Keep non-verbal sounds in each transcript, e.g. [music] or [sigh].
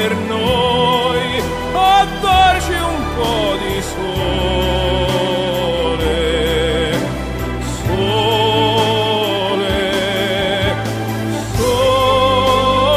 Per noi, a darci un po' di sole, sole, sole.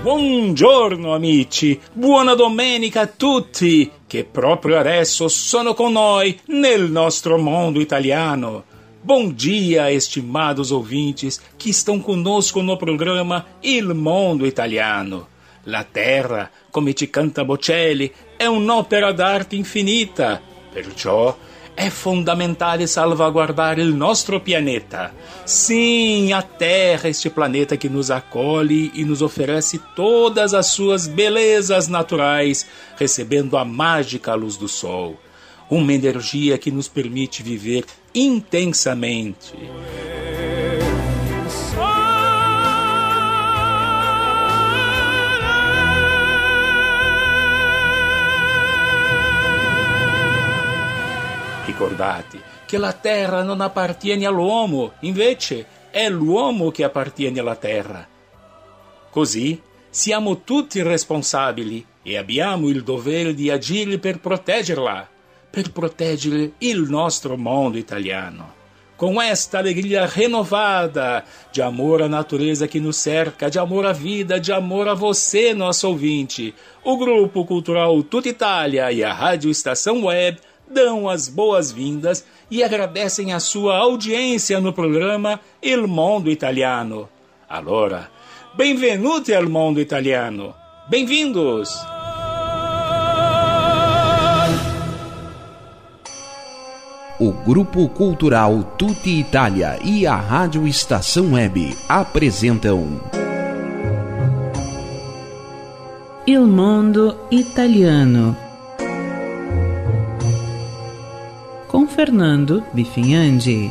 Buongiorno amici, buona domenica a tutti che proprio adesso sono con noi nel nostro mondo italiano. Bom dia, estimados ouvintes que estão conosco no programa Il Mondo Italiano. La terra, come ci canta Bocelli, è un'opera d'arte infinita, perciò è fondamentale salvaguardare il nostro pianeta. Sim, a Terra, este planeta que nos acolhe e nos oferece todas as suas belezas naturais, recebendo a mágica luz do sol. Uma energia que nos permite viver intensamente. Ricordate che la terra non appartiene all'uomo, invece è l'uomo che appartiene alla terra. Così siamo tutti responsabili e abbiamo il dovere di agire per proteggerla, per proteggere il nostro mondo italiano. Com esta alegria renovada de amor à natureza que nos cerca, de amor à vida, de amor a você, nosso ouvinte, o Grupo Cultural Tuta Itália e a Rádio Estação Web dão as boas-vindas e agradecem a sua audiência no programa Il Mondo Italiano. Allora, benvenuti al mondo italiano. Bem-vindos! O Grupo Cultural Tutti Itália e a Rádio Estação Web apresentam Il Mondo Italiano com Fernando Bifinhandi.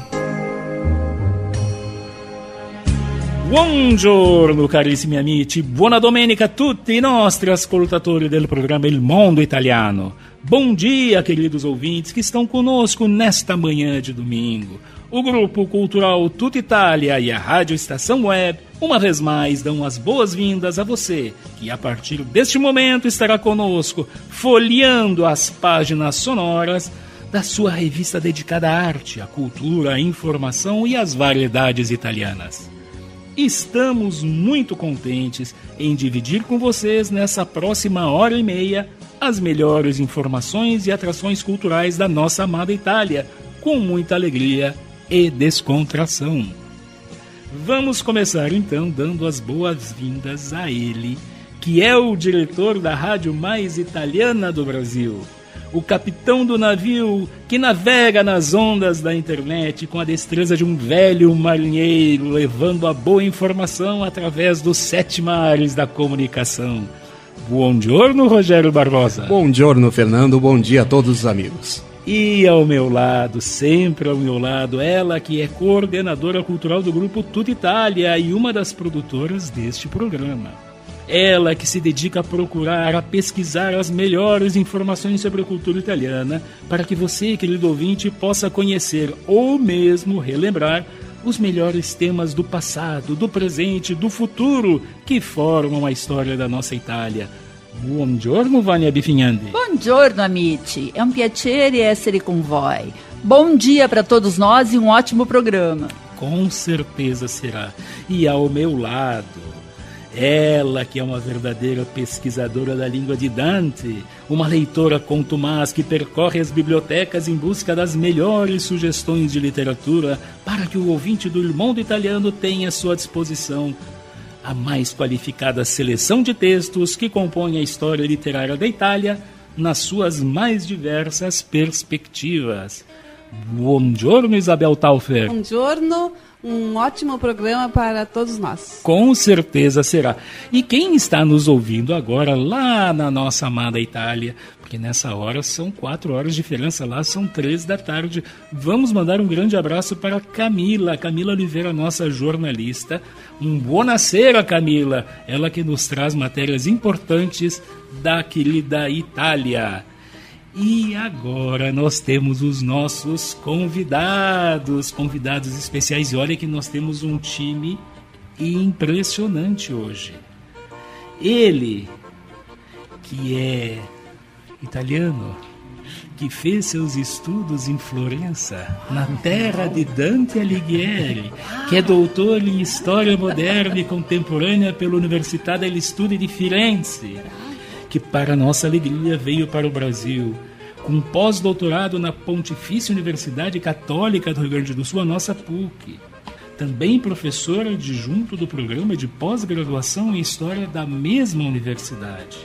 Buongiorno carissimi amici, buona domenica a tutti i nostri ascoltatori del programma Il Mondo Italiano. Bom dia, queridos ouvintes que estão conosco nesta manhã de domingo. O Grupo Cultural Tuta Itália e a Rádio Estação Web, uma vez mais, dão as boas-vindas a você, que a partir deste momento estará conosco, folheando as páginas sonoras da sua revista dedicada à arte, à cultura, à informação e às variedades italianas. Estamos muito contentes em dividir com vocês nessa próxima hora e meia as melhores informações e atrações culturais da nossa amada Itália, com muita alegria e descontração. Vamos começar então dando as boas-vindas a ele, que é o diretor da rádio mais italiana do Brasil o capitão do navio que navega nas ondas da internet com a destreza de um velho marinheiro, levando a boa informação através dos sete mares da comunicação. Bom giorno, Rogério Barbosa. Bom giorno, Fernando. Bom dia a todos os amigos. E ao meu lado, sempre ao meu lado, ela que é coordenadora cultural do grupo Tuta Itália e uma das produtoras deste programa. Ela que se dedica a procurar, a pesquisar as melhores informações sobre a cultura italiana, para que você, querido ouvinte, possa conhecer ou mesmo relembrar os melhores temas do passado, do presente, do futuro que formam a história da nossa Itália. Buongiorno, Vânia Bifinhandi. Buongiorno, amici. É um piacere essere con voi. Bom dia para todos nós e um ótimo programa. Com certeza será. E ao meu lado, Ela que é uma verdadeira pesquisadora da língua de Dante, uma leitora contumaz que percorre as bibliotecas em busca das melhores sugestões de literatura para que o ouvinte do irmão do italiano tenha à sua disposição a mais qualificada seleção de textos que compõem a história literária da Itália nas suas mais diversas perspectivas. Buongiorno, Isabel Taufer. Buongiorno, um ótimo programa para todos nós. Com certeza será. E quem está nos ouvindo agora lá na nossa amada Itália, porque nessa hora são quatro horas de diferença, lá são três da tarde. Vamos mandar um grande abraço para Camila, Camila Oliveira, nossa jornalista. Um buonasera, Camila, ela que nos traz matérias importantes da querida Itália. E agora nós temos os nossos convidados, convidados especiais. E olha que nós temos um time impressionante hoje. Ele, que é italiano, que fez seus estudos em Florença, na terra de Dante Alighieri, que é doutor em História Moderna e Contemporânea pela Università degli Studi di Firenze que, para nossa alegria, veio para o Brasil com pós-doutorado na Pontifícia Universidade Católica do Rio Grande do Sul, a nossa PUC. Também professora adjunto do programa de pós-graduação em História da mesma universidade.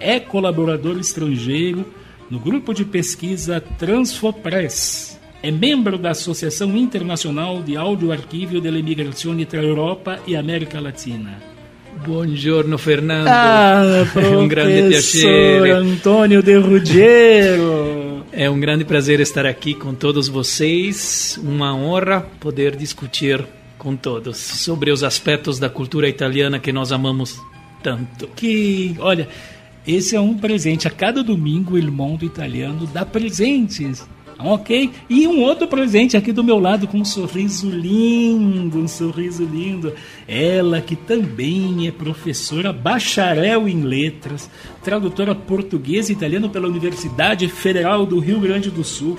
É colaborador estrangeiro no grupo de pesquisa Transfopress. É membro da Associação Internacional de Audioarquívio della Imigrazione tra Europa e América Latina Buongiorno Fernando. Ah, [laughs] é um grande piacere. Antônio de Ruggiero. É um grande prazer estar aqui com todos vocês. Uma honra poder discutir com todos sobre os aspectos da cultura italiana que nós amamos tanto. Que, olha, esse é um presente. A cada domingo, o mundo italiano dá presentes Ok? E um outro presente aqui do meu lado com um sorriso lindo, um sorriso lindo. Ela que também é professora bacharel em letras, tradutora portuguesa e italiano pela Universidade Federal do Rio Grande do Sul.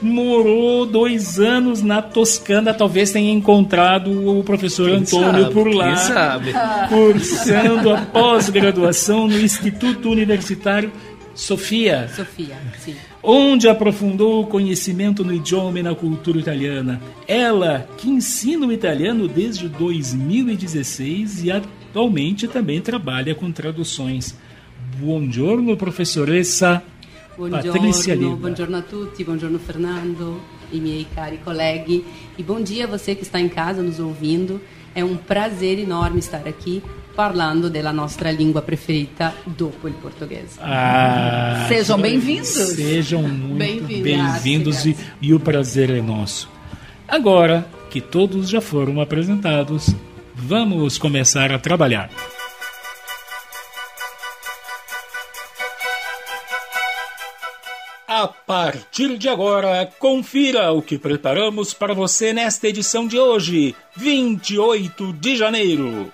Morou dois anos na Toscana, talvez tenha encontrado o professor quem Antônio sabe, por lá. Quem sabe? Cursando a pós-graduação no Instituto Universitário Sofia. Sofia, sim onde aprofundou o conhecimento no idioma e na cultura italiana. Ela, que ensina o italiano desde 2016 e atualmente também trabalha com traduções. Buongiorno, professoressa buongiorno, Patrícia Lima. Buongiorno a tutti, buongiorno Fernando e miei cari colleghi. E bom dia a você que está em casa nos ouvindo. É um prazer enorme estar aqui parlando della nostra língua preferita dopo il português. Ah, sejam bem-vindos. Sejam muito bem-vindos bem e, e o prazer é nosso. Agora que todos já foram apresentados, vamos começar a trabalhar. A partir de agora, confira o que preparamos para você nesta edição de hoje, 28 de janeiro.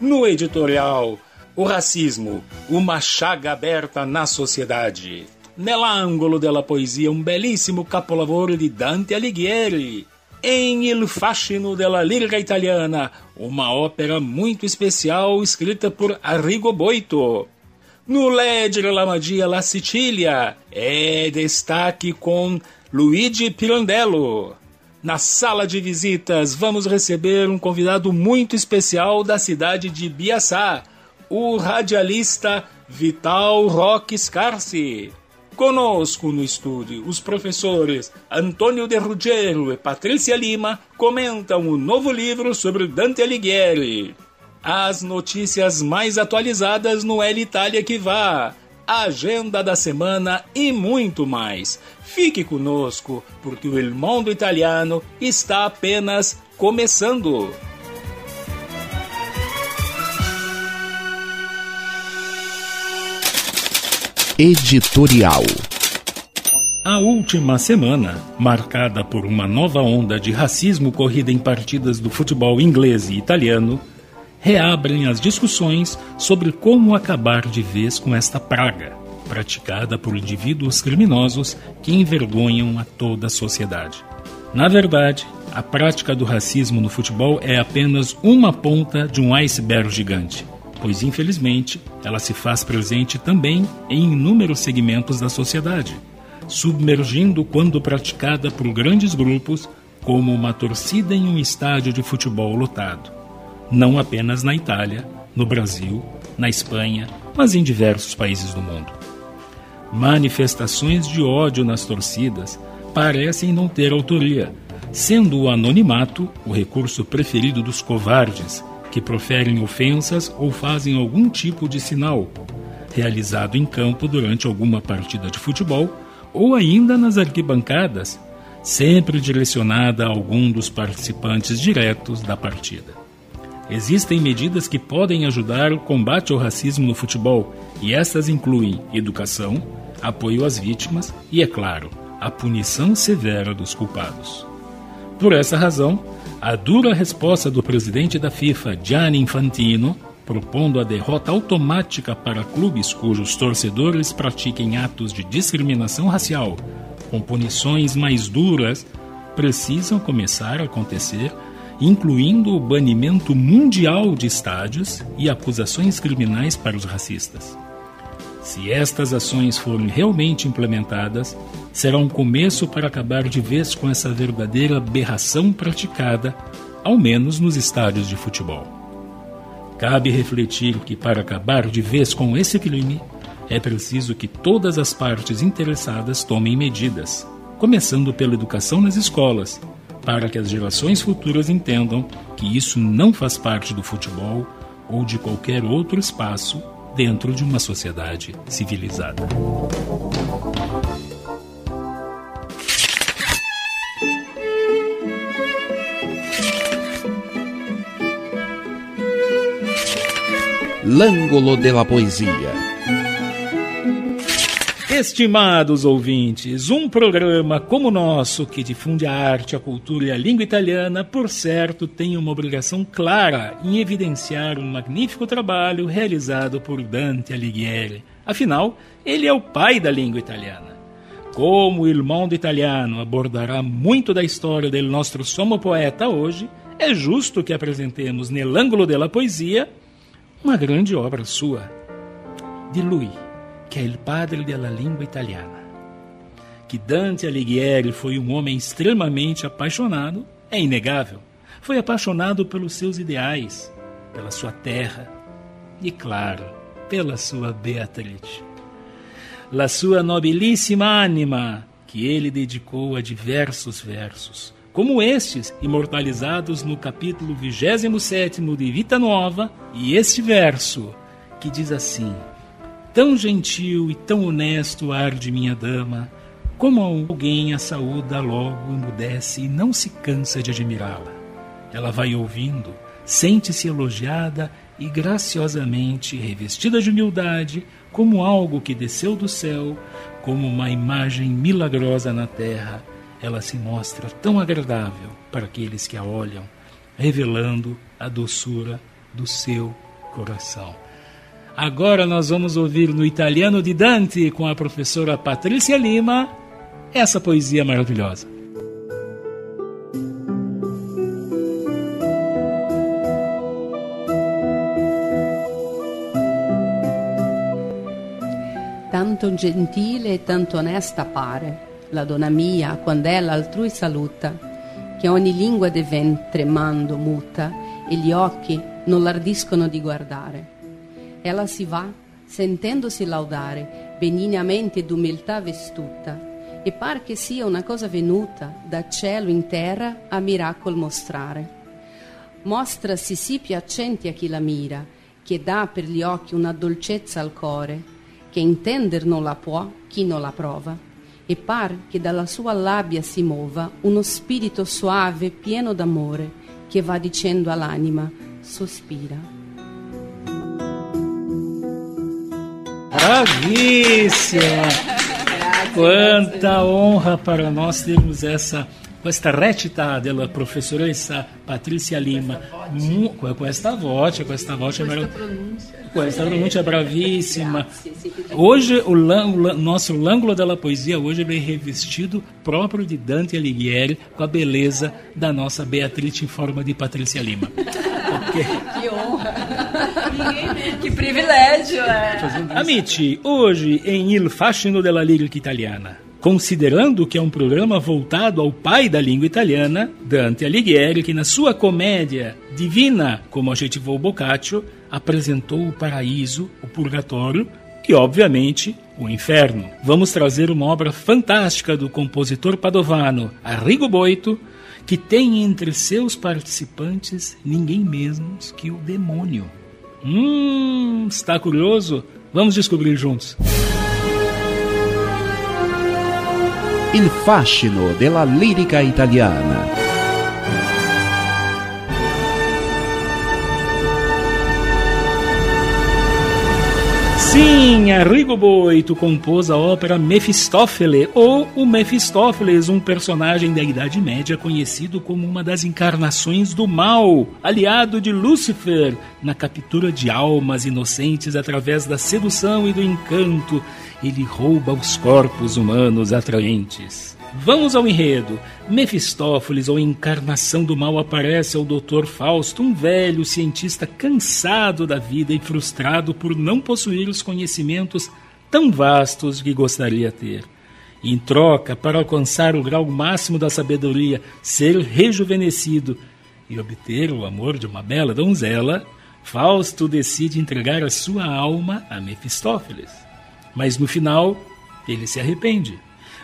No editorial, o racismo, uma chaga aberta na sociedade. Nell'angolo della poesia, um belíssimo capolavoro de Dante Alighieri. Em Il fascino della lírica italiana, uma ópera muito especial escrita por Arrigo Boito. No Leggere la magia la Sicilia, é destaque com Luigi Pirandello. Na sala de visitas, vamos receber um convidado muito especial da cidade de Biaçá, o radialista Vital Roque Scarsi. Conosco no estúdio, os professores Antônio de Ruggiero e Patrícia Lima comentam o novo livro sobre Dante Alighieri. As notícias mais atualizadas no El Itália que vá a agenda da semana e muito mais. Fique conosco, porque o El Mundo Italiano está apenas começando. Editorial. A última semana, marcada por uma nova onda de racismo corrida em partidas do futebol inglês e italiano, reabrem as discussões sobre como acabar de vez com esta praga, praticada por indivíduos criminosos que envergonham a toda a sociedade. Na verdade, a prática do racismo no futebol é apenas uma ponta de um iceberg gigante, pois infelizmente ela se faz presente também em inúmeros segmentos da sociedade, submergindo quando praticada por grandes grupos, como uma torcida em um estádio de futebol lotado. Não apenas na Itália, no Brasil, na Espanha, mas em diversos países do mundo. Manifestações de ódio nas torcidas parecem não ter autoria, sendo o anonimato o recurso preferido dos covardes que proferem ofensas ou fazem algum tipo de sinal, realizado em campo durante alguma partida de futebol ou ainda nas arquibancadas, sempre direcionada a algum dos participantes diretos da partida. Existem medidas que podem ajudar o combate ao racismo no futebol, e estas incluem educação, apoio às vítimas e, é claro, a punição severa dos culpados. Por essa razão, a dura resposta do presidente da FIFA, Gianni Infantino, propondo a derrota automática para clubes cujos torcedores pratiquem atos de discriminação racial, com punições mais duras, precisam começar a acontecer incluindo o banimento mundial de estádios e acusações criminais para os racistas. Se estas ações forem realmente implementadas, será um começo para acabar de vez com essa verdadeira aberração praticada, ao menos nos estádios de futebol. Cabe refletir que, para acabar de vez com esse crime, é preciso que todas as partes interessadas tomem medidas, começando pela educação nas escolas, para que as gerações futuras entendam que isso não faz parte do futebol ou de qualquer outro espaço dentro de uma sociedade civilizada. L'Angolo della Poesia Estimados ouvintes, um programa como o nosso, que difunde a arte, a cultura e a língua italiana, por certo, tem uma obrigação clara em evidenciar um magnífico trabalho realizado por Dante Alighieri. Afinal, ele é o pai da língua italiana. Como Il Mondo Italiano abordará muito da história do nosso somo poeta hoje, é justo que apresentemos nell'Angolo della Poesia uma grande obra sua, de lui que é il padre della língua italiana. Que Dante Alighieri foi um homem extremamente apaixonado é inegável. Foi apaixonado pelos seus ideais, pela sua terra e, claro, pela sua Beatrice. La sua nobilíssima anima, que ele dedicou a diversos versos, como estes imortalizados no capítulo 27 de Vita Nova, e este verso que diz assim: Tão gentil e tão honesto ar de minha dama, como alguém a saúda logo emudece e não se cansa de admirá-la. Ela vai ouvindo, sente-se elogiada e graciosamente revestida de humildade, como algo que desceu do céu, como uma imagem milagrosa na terra, ela se mostra tão agradável para aqueles que a olham, revelando a doçura do seu coração. Agora nós vamos ouvir no italiano de Dante com a professora Patrícia Lima essa poesia maravilhosa. Tanto gentile e tanto onesta pare la donna mia quando ella altrui saluta, che ogni lingua diven tremando muta e gli occhi non l'ardiscono di guardare ela si va, sentendosi laudare, benignamente d'umiltà vestuta, e par che sia una cosa venuta da cielo in terra a miracolo mostrare. Mostrasi sì piacenti a chi la mira, che dà per gli occhi una dolcezza al cuore, che intender non la può chi non la prova, e par che dalla sua labbia si muova uno spirito soave pieno d'amore, che va dicendo all'anima, sospira. Bravíssima! [laughs] Quanta honra para nós termos essa questa recita della professoressa Patrizia Lima, com questa voce, questa voce Questa merav- pronúncia. questa pronuncia bravissima. Grazie, siete Hoje o, nosso L'Ângulo della Poesia hoje vem revestido próprio de Dante Alighieri com a beleza da nossa Beatrice em forma de Patrícia Lima. [laughs] Porque, Que honra. que privilégio, é. amici, hoje em Il Fascino della Lírica Italiana, considerando que é um programa voltado ao pai da língua italiana, Dante Alighieri, que na sua comédia Divina como adjetivou Boccaccio, apresentou o paraíso, o purgatório e, obviamente, o inferno. Vamos trazer uma obra fantástica do compositor padovano Arrigo Boito, que tem entre seus participantes ninguém menos que o demônio. Hum, está curioso? Vamos descobrir juntos. Il fascino della lirica italiana. Sim, Arrigo Boito compôs a ópera Mefistófele, ou o Mefistófeles, um personagem da Idade Média conhecido como uma das encarnações do mal, aliado de Lúcifer, na captura de almas inocentes através da sedução e do encanto. Ele rouba os corpos humanos atraentes. Vamos ao enredo. Mefistófeles, ou encarnação do mal, aparece ao Dr. Fausto, um velho cientista cansado da vida e frustrado por não possuir os conhecimentos tão vastos que gostaria ter. Em troca, para alcançar o grau máximo da sabedoria, ser rejuvenescido e obter o amor de uma bela donzela, Fausto decide entregar a sua alma a Mefistófeles. Mas no final, ele se arrepende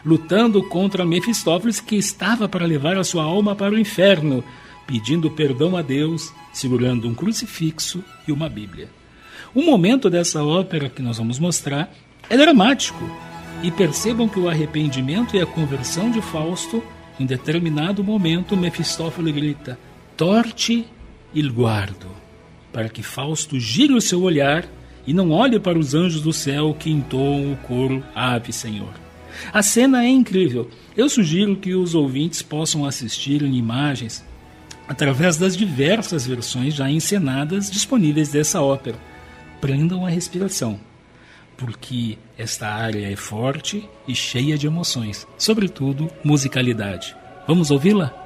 lutando contra Mefistófeles, que estava para levar a sua alma para o inferno, pedindo perdão a Deus, segurando um crucifixo e uma Bíblia. O momento dessa ópera que nós vamos mostrar é dramático. E percebam que o arrependimento e a conversão de Fausto, em determinado momento, Mefistófeles grita: Torte il guardo, para que Fausto gire o seu olhar e não olhe para os anjos do céu que entoam o coro Ave Senhor. A cena é incrível. Eu sugiro que os ouvintes possam assistir em imagens através das diversas versões já encenadas disponíveis dessa ópera. Prendam a respiração, porque esta área é forte e cheia de emoções, sobretudo musicalidade. Vamos ouvi-la?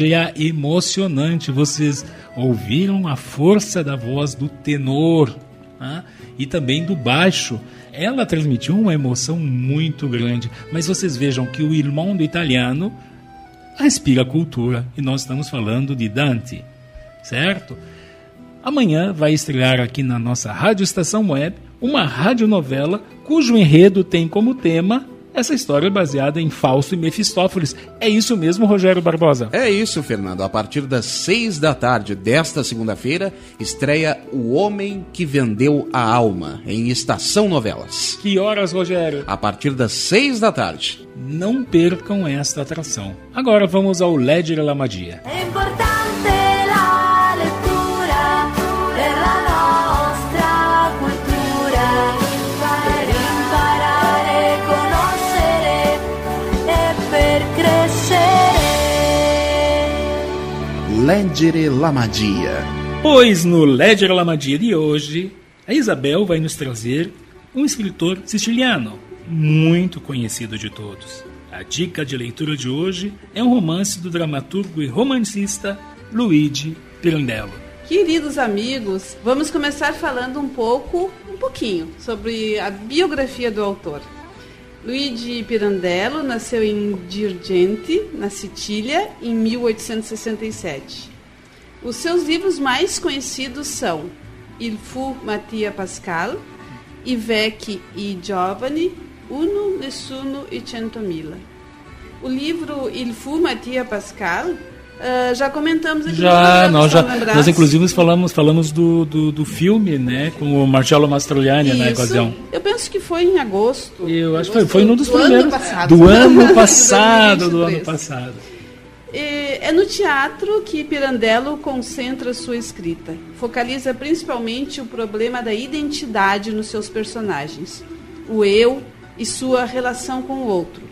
Área emocionante! Vocês ouviram a força da voz do tenor né? e também do baixo. Ela transmitiu uma emoção muito grande. Mas vocês vejam que o irmão do italiano respira cultura e nós estamos falando de Dante, certo? Amanhã vai estrear aqui na nossa Rádio Estação Web uma radionovela cujo enredo tem como tema essa história é baseada em Fausto e Mefistófeles. É isso mesmo, Rogério Barbosa? É isso, Fernando. A partir das seis da tarde desta segunda-feira, estreia O Homem que Vendeu a Alma, em Estação Novelas. Que horas, Rogério? A partir das seis da tarde. Não percam esta atração. Agora vamos ao Ledger Lamadia. É importante crescere. Leggere la magia. Pois no Ledger Lamadia de hoje, a Isabel vai nos trazer um escritor siciliano, muito conhecido de todos. A dica de leitura de hoje é um romance do dramaturgo e romancista Luigi Pirandello. Queridos amigos, vamos começar falando um pouco, um pouquinho, sobre a biografia do autor. Luigi Pirandello nasceu em Girgenti, na Sicília, em 1867. Os seus livros mais conhecidos são Il fu Mattia Pascal, I vecchi e Giovani, Uno, Nessuno e Centomila. O livro Il fu Mattia Pascal, ah, já comentamos aqui Já, nós já, lembrados? nós inclusive falamos, falamos do, do, do filme, né, com o Marcello Mastroianni na Isso. ocasião. Eu penso que foi em agosto. Eu acho que foi, foi um dos do primeiros. [laughs] Ano passado. do ano passado, do ano 2023. passado. É é no teatro que Pirandello concentra sua escrita. Focaliza principalmente o problema da identidade nos seus personagens, o eu e sua relação com o outro.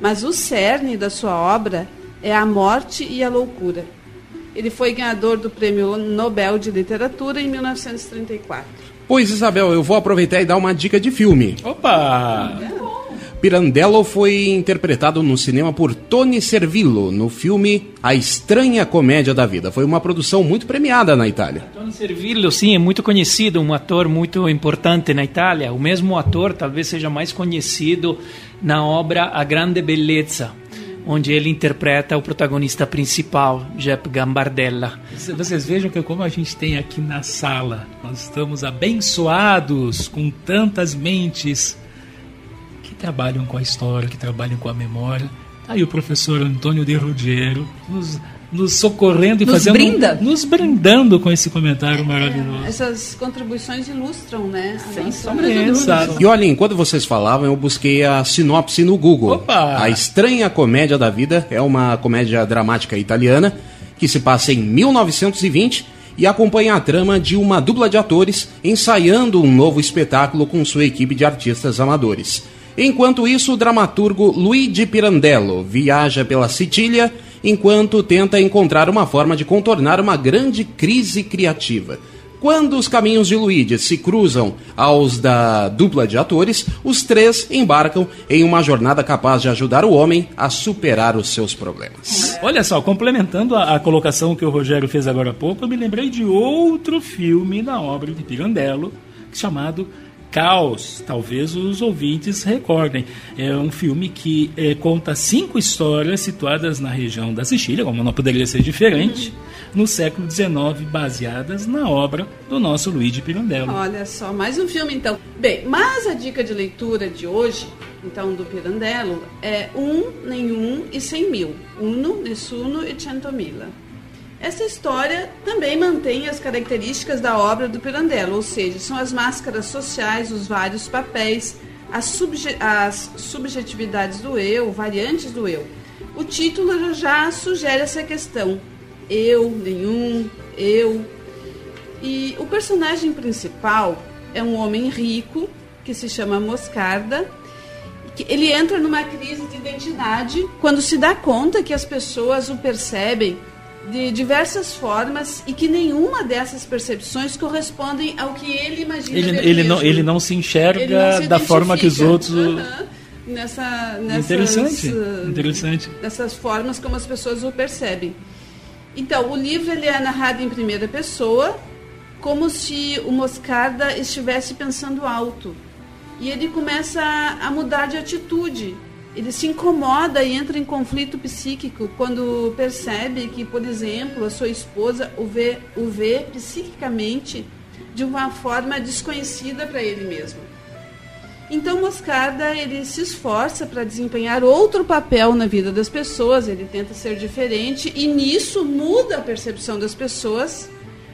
Mas o cerne da sua obra é a morte e a loucura. Ele foi ganhador do Prêmio Nobel de Literatura em 1934. Pois, Isabel, eu vou aproveitar e dar uma dica de filme. Opa! Pirandello foi interpretado no cinema por Tony Servillo no filme A Estranha Comédia da Vida. Foi uma produção muito premiada na Itália. Tony Servillo, sim, é muito conhecido, um ator muito importante na Itália. O mesmo ator talvez seja mais conhecido na obra A Grande Bellezza, onde ele interpreta o protagonista principal, Jep Gambardella. Vocês vejam que como a gente tem aqui na sala, nós estamos abençoados com tantas mentes que trabalham com a história, que trabalham com a memória. Tá aí o professor Antônio de Ruggiero nos, nos socorrendo e Nos fazendo. brinda. Nos brindando com esse comentário maravilhoso. Essas contribuições ilustram, né? Sem sombra de dúvida. E olha, enquanto vocês falavam, eu busquei a sinopse no Google. Opa! A Estranha Comédia da Vida é uma comédia dramática italiana que se passa em 1920 e acompanha a trama de uma dupla de atores ensaiando um novo espetáculo com sua equipe de artistas amadores. Enquanto isso, o dramaturgo Luigi Pirandello viaja pela Sicília enquanto tenta encontrar uma forma de contornar uma grande crise criativa. Quando os caminhos de Luigi se cruzam aos da dupla de atores, os três embarcam em uma jornada capaz de ajudar o homem a superar os seus problemas. Olha só, complementando a, a colocação que o Rogério fez agora há pouco, eu me lembrei de outro filme na obra de Pirandello, chamado Caos. Talvez os ouvintes recordem. É um filme que eh, conta cinco histórias situadas na região da Sicília, como não poderia ser diferente, no século XIX, baseadas na obra do nosso Luigi Pirandello. Olha só, mais um filme então. Bem, mas a dica de leitura de hoje, então, do Pirandello, é um, nenhum e cem mil. Uno, nessuno e centomila. Essa história também mantém as características da obra do Pirandello, ou seja, são as máscaras sociais, os vários papéis, as, subje as subjetividades do eu, variantes do eu. O título já sugere essa questão. Eu, nenhum, eu, e o personagem principal é um homem rico que se chama Moscarda. Ele entra numa crise de identidade quando se dá conta que as pessoas o percebem de diversas formas e que nenhuma dessas percepções correspondem ao que ele imagina. Ele, ele, não, ele não se enxerga não se da forma que os outros. Aham. nessa, nessas, Interessante, uh, interessante. nessas formas como as pessoas o percebem. Então, o livro ele é narrado em primeira pessoa, como se o Moscarda estivesse pensando alto. E ele começa a mudar de atitude. Ele se incomoda e entra em conflito psíquico quando percebe que, por exemplo, a sua esposa o vê, o vê psiquicamente de uma forma desconhecida para ele mesmo. Então Moscarda ele se esforça para desempenhar outro papel na vida das pessoas, ele tenta ser diferente e nisso muda a percepção das pessoas,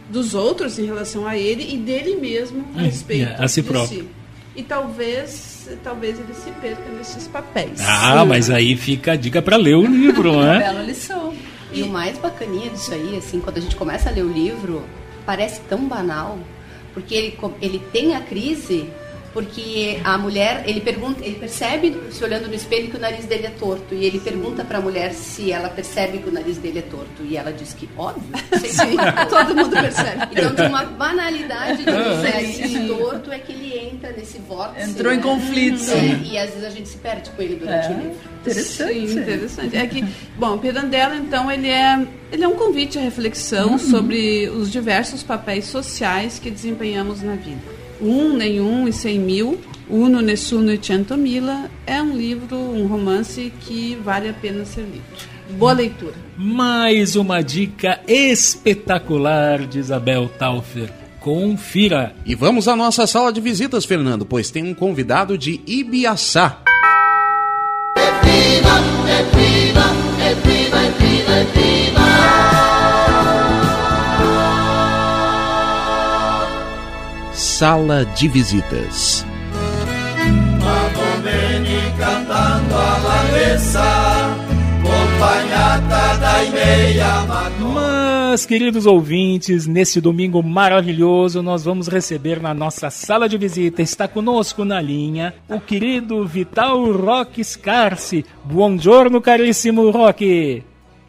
dos outros em relação a ele e dele mesmo a É, respeito a si próprio. si. E talvez, talvez ele se perca nesses papéis. Ah, mas aí fica a dica para ler o livro, [laughs] Uma né? bela lição. E o mais bacaninha disso aí, assim, quando a gente começa a ler o livro, parece tão banal, porque ele, ele tem a crise, porque a mulher, ele pergunta, ele percebe, se olhando no espelho, que o nariz dele é torto, e ele pergunta para a mulher se ela percebe que o nariz dele é torto, e ela diz que óbvio, Sim, [laughs] todo mundo percebe. Então, de uma banalidade de sim. torto é que ele entra nesse vórtice. Entrou em né? conflito. É, e às vezes a gente se perde com ele durante É. o livro. Interessante. Sim, interessante. É que, bom, Pirandello, então, ele é, ele é um convite à reflexão sobre os diversos papéis sociais que desempenhamos na vida. Um, nenhum e cem mil, Uno, Nessuno e Centomila é um livro, um romance que vale a pena ser lido. Boa leitura. Mais uma dica espetacular de Isabel Taufer. Confira. E vamos à nossa sala de visitas, Fernando, pois tem um convidado de Ibiaçá. Sala de visitas. Ma domenica cantando alla messa, accompagnata dai miei amatori. Mas, queridos ouvintes, nesse domingo maravilhoso, nós vamos receber na nossa sala de visita, está conosco na linha, o querido Vital Roque Scarsi. Buongiorno, carissimo Roque.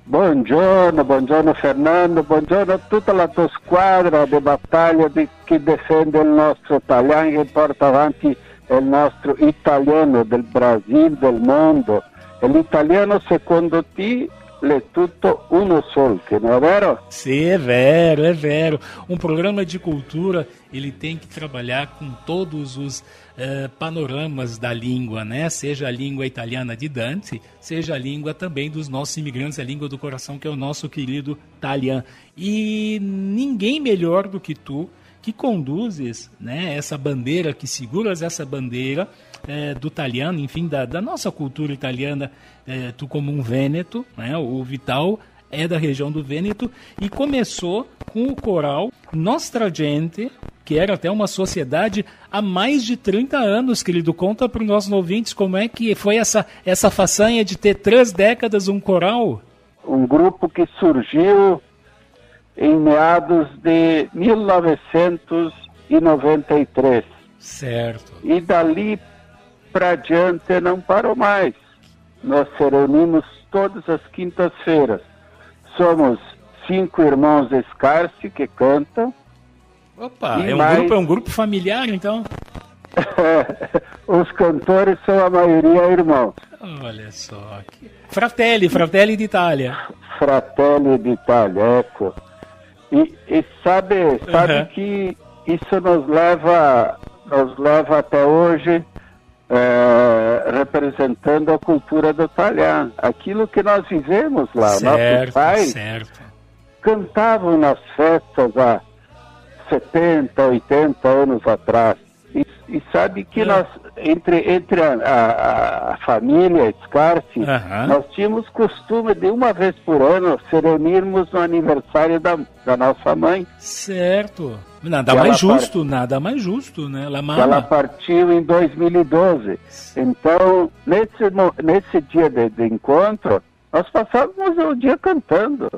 Buongiorno, buongiorno Fernando, buongiorno a tutta la tua squadra di battaglia di chi difende il nostro italiano e porta avanti il nostro italiano del Brasile, del mondo. E l'italiano secondo te è tutto uno solo, che non è vero? Sim, é vero, é vero. Um programa de cultura, ele tem que trabalhar com todos os eh, panoramas da língua, né? Seja a língua italiana de Dante, seja a língua também dos nossos imigrantes, a língua do coração, que é o nosso querido Talian. E ninguém melhor do que tu que conduzes né, essa bandeira, que seguras essa bandeira eh, do italiano, enfim, da, da nossa cultura italiana, eh, tu como um vêneto, né, o Vital é da região do Vêneto e começou com o coral Nostra Gente, que era até uma sociedade há mais de 30 anos, querido. Conta para os nossos ouvintes como é que foi essa, essa façanha de ter três décadas um coral. Um grupo que surgiu em meados de 1993. Certo. E dali para diante não parou mais. Nós se reunimos todas as quintas-feiras. Somos cinco irmãos Escarce que cantam. Opa, é um, mais- grupo, é um grupo familiar, então? [laughs] Os cantores são a maioria irmãos. Olha só. Fratelli, Fratelli d'Italia. Fratelli d'Italia, ecco. E, e sabe, sabe Uhum. que isso nos leva, nos leva até hoje eh, representando a cultura do italiano. Aquilo que nós vivemos lá. Nossos pais certo. cantavam nas festas há 70, 80 anos atrás. E, e sabe que É. nós, entre, entre a, a- a família Scarsi, Aham. nós tínhamos costume de uma vez por ano se reunirmos no aniversário da, da nossa mãe. Certo. Nada ela mais justo, nada mais justo, né? Ela Mama. partiu em 2012. Então, nesse, nesse dia de, de encontro, nós passávamos o dia cantando.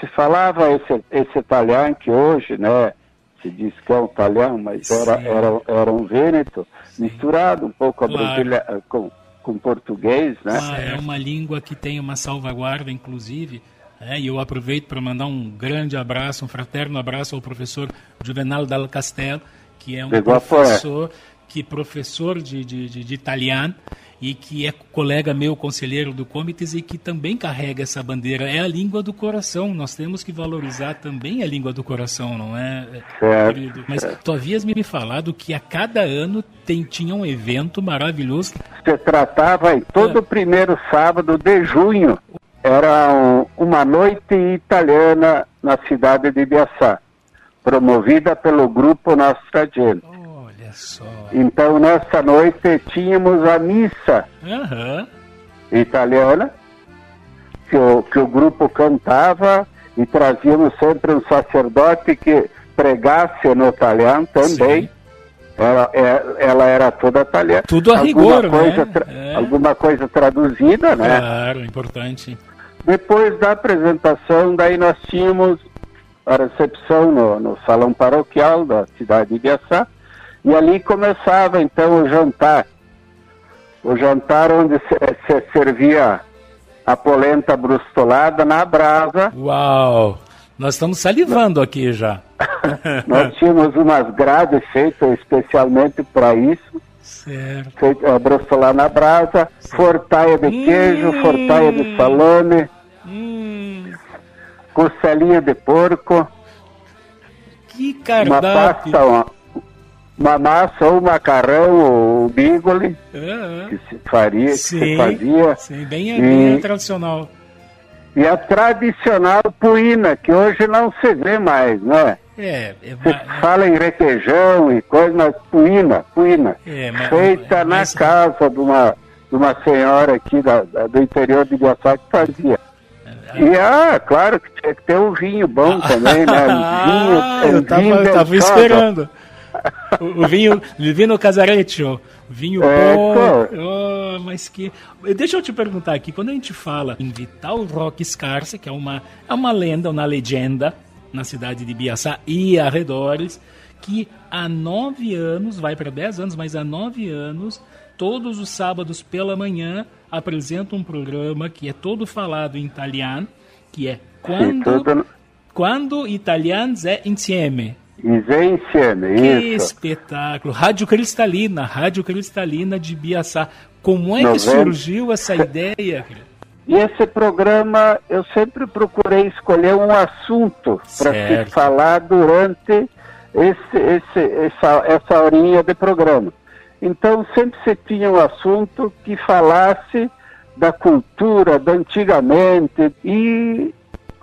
Se falava esse, esse italiano que hoje, né, se diz que é um italiano, mas era, era, era um vêneto, misturado um pouco a Claro. Eh, com, com português, né? Ah, é uma língua que tem uma salvaguarda, inclusive. É, e eu aproveito para mandar um grande abraço, um fraterno abraço ao professor Juvenal Dal Castel, que é um professor que professor de, de, de, de italiano e que é colega meu, conselheiro do Comites, e que também carrega essa bandeira. É a língua do coração. Nós temos que valorizar também a língua do coração, não é? Certo, querido? Mas tu havias me falado que a cada ano tem, tinha um evento maravilhoso. Se tratava em É. todo primeiro sábado de junho. Era um- uma noite italiana na cidade de Ibiaçá, promovida pelo grupo Nostra Gente. Então, nessa noite, tínhamos a missa Aham. italiana, que o, que o grupo cantava e trazíamos sempre um sacerdote que pregasse no italiano também. Ela, é- ela era toda italiana. Tudo a alguma rigor, coisa, né? É. Alguma coisa traduzida, né? Claro, importante. Depois da apresentação, daí nós tínhamos a recepção no, no salão paroquial da cidade de Ibiaçá, e ali começava então o jantar. O jantar onde se, se servia a polenta brustolada na brasa. Uau! Nós estamos salivando aqui já. [laughs] Nós tínhamos umas grades feitas especialmente para isso. Certo. Feito, brustolada na brasa, fortaia de queijo, Hum. fortaia de salame, costelinha de porco. Que uma cardápio! pasta, uma, uma massa ou macarrão ou bigoli Ah, que se faria, que Sim, se fazia. sim, bem, E- bem tradicional. E a tradicional puína, que hoje não se vê mais, né? É, é, Se fala em requeijão e coisa, mas puína, puína. É, mas- feita na casa de uma, de uma senhora aqui da, da- do interior de Guaçá que fazia. E, ah, claro que tinha que ter um vinho bom [laughs] também, né? Um vinho, Ah, um eu tava, vinho eu tava esperando. O, o vinho, o vinho casareccio, vinho É, bom. claro. Oh, mas que. Deixa eu te perguntar aqui, quando a gente fala em Vital Roque Scarse, que é uma, é uma lenda, uma legenda na cidade de Biaçá e arredores, que há nove anos, vai para dez anos, mas há nove anos, todos os sábados pela manhã apresenta um programa que é todo falado em italiano, que é quando, tudo- quando italianos é insieme. Que isso. espetáculo! Rádio Cristalina, Rádio Cristalina de Biaçá. Como é que Novembro. surgiu essa ideia? E esse programa eu sempre procurei escolher um assunto para se falar durante esse, esse, essa, essa horinha de programa. Então sempre se tinha um assunto que falasse da cultura, da antigamente. E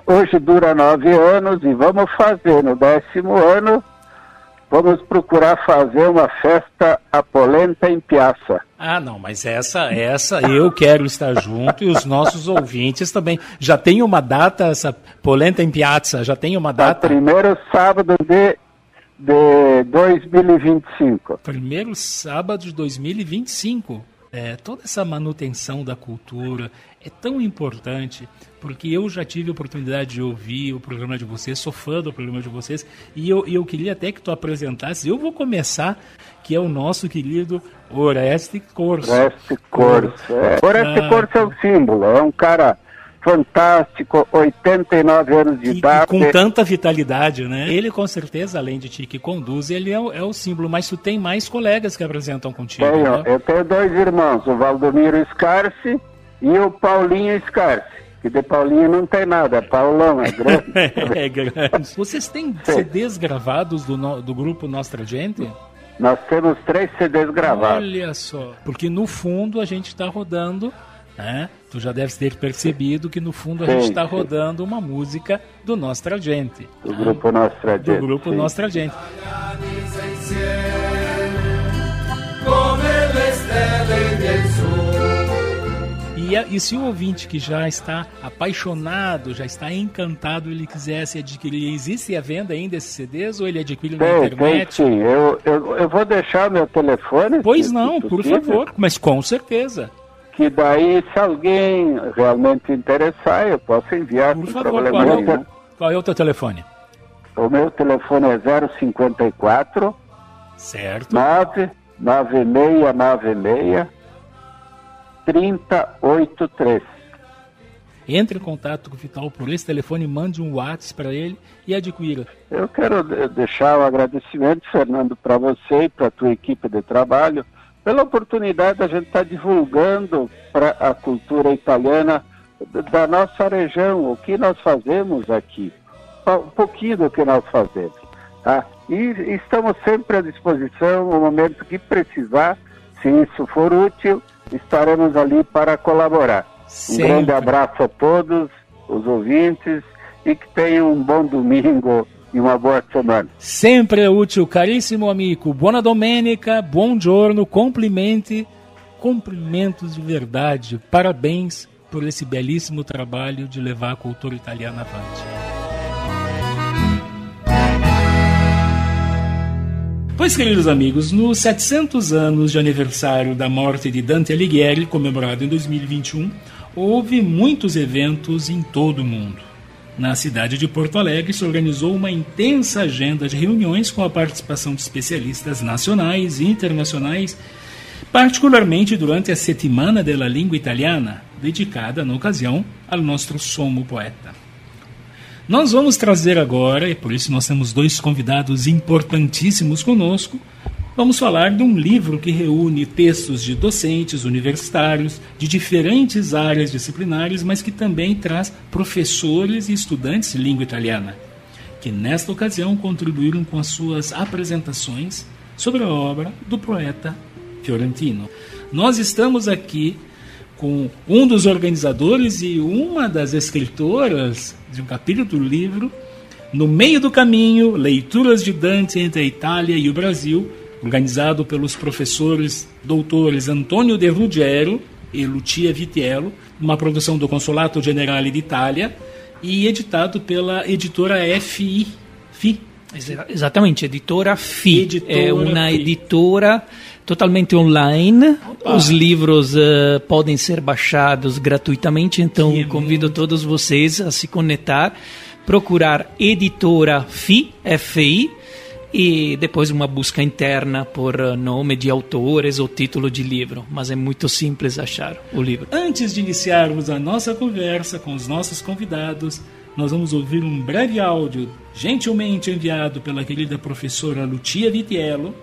hoje dura nove anos e vamos fazer no décimo ano, vamos procurar fazer uma festa a polenta em Piazza. Ah, não, mas essa, essa eu quero estar junto e os nossos ouvintes também. Já tem uma data, essa polenta em piazza, já tem uma data? Primeiro sábado de, de 2025. Primeiro sábado de 2025. É, toda essa manutenção da cultura é tão importante, porque eu já tive a oportunidade de ouvir o programa de vocês, sou fã do programa de vocês, e eu, eu queria até que tu apresentasse. Eu vou começar, que é o nosso querido Oreste Corso. Oreste Corso. É. Oreste Ah, Corso é um símbolo, é um cara fantástico, 89 anos de E, e idade. com tanta vitalidade, né? Ele, com certeza, além de ti que conduz, ele é o, é o símbolo, mas tu tem mais colegas que apresentam contigo. Tenho, né? eu tenho dois irmãos, o Valdomiro Scarce e o Paulinho Scarce. Que de Paulinho não tem nada, é Paulão, é grande. [laughs] é grande. Vocês têm CDs gravados do, no- do grupo Nostra Gente? Nós temos três CDs gravados. Olha só. Porque no fundo a gente está rodando, né? Tu já deve ter percebido que no fundo a Sim, gente está rodando uma música do Nostra Gente. Do grupo Nostra Do Gente, grupo sim. Nostra Gente. E, e se o ouvinte que já está apaixonado, já está encantado, ele quisesse adquirir, existe a venda ainda esses CDs ou ele adquire na Tem, tem internet? sim. Eu, eu, eu vou deixar meu telefone. Pois não, por possível, favor, mas com certeza. Que daí, se alguém realmente interessar, eu posso enviar Por favor, qual é, o, qual é o teu telefone? O meu telefone é 054 Certo. 99696 3083. Entre em contato com o Vital por esse telefone, mande um WhatsApp para ele e adquira. Eu quero de- deixar o agradecimento, Fernando, para você e para a tua equipe de trabalho pela oportunidade a gente estar tá divulgando para a cultura italiana da nossa região, o que nós fazemos aqui, um pouquinho do que nós fazemos. Tá? E estamos sempre à disposição, no momento que precisar, se isso for útil, estaremos ali para colaborar. Sempre. Um grande abraço a todos os ouvintes e que tenham um bom domingo e uma boa semana. Sempre é útil, caríssimo amigo. Buona domenica, bom giorno, cumprimente, cumprimentos de verdade. Parabéns por esse belíssimo trabalho de levar a cultura italiana avante. Pois, queridos amigos, nos 700 anos de aniversário da morte de Dante Alighieri, comemorado em 2021, houve muitos eventos em todo o mundo. Na cidade de Porto Alegre se organizou uma intensa agenda de reuniões com a participação de especialistas nacionais e internacionais, particularmente durante a Settimana della Língua Italiana, dedicada, na ocasião, ao nosso somo poeta. Nós vamos trazer agora, e por isso nós temos dois convidados importantíssimos conosco, vamos falar de um livro que reúne textos de docentes universitários de diferentes áreas disciplinares, mas que também traz professores e estudantes de língua italiana, que nesta ocasião contribuíram com as suas apresentações sobre a obra do poeta fiorentino. Nós estamos aqui com um dos organizadores e uma das escritoras de um capítulo do livro, No Meio do Caminho, Leituras de Dante entre a Itália e o Brasil, organizado pelos professores doutores Antônio De Ruggiero e Lucia Vitiello, uma produção do Consolato Generale d'Italia e editado pela editora FI. FI. Exatamente, editora FI. Editora é uma FI. editora totalmente online. Opa. Os livros uh, podem ser baixados gratuitamente, então que convido muito. todos vocês a se conectar, procurar editora FI, FI, e depois uma busca interna por eh, nome de autores ou título de livro, mas é muito simples achar o livro. Antes de iniciarmos a nossa conversa com os nossos convidados, nós vamos ouvir um breve áudio gentilmente enviado pela querida professora Lucia Vitiello,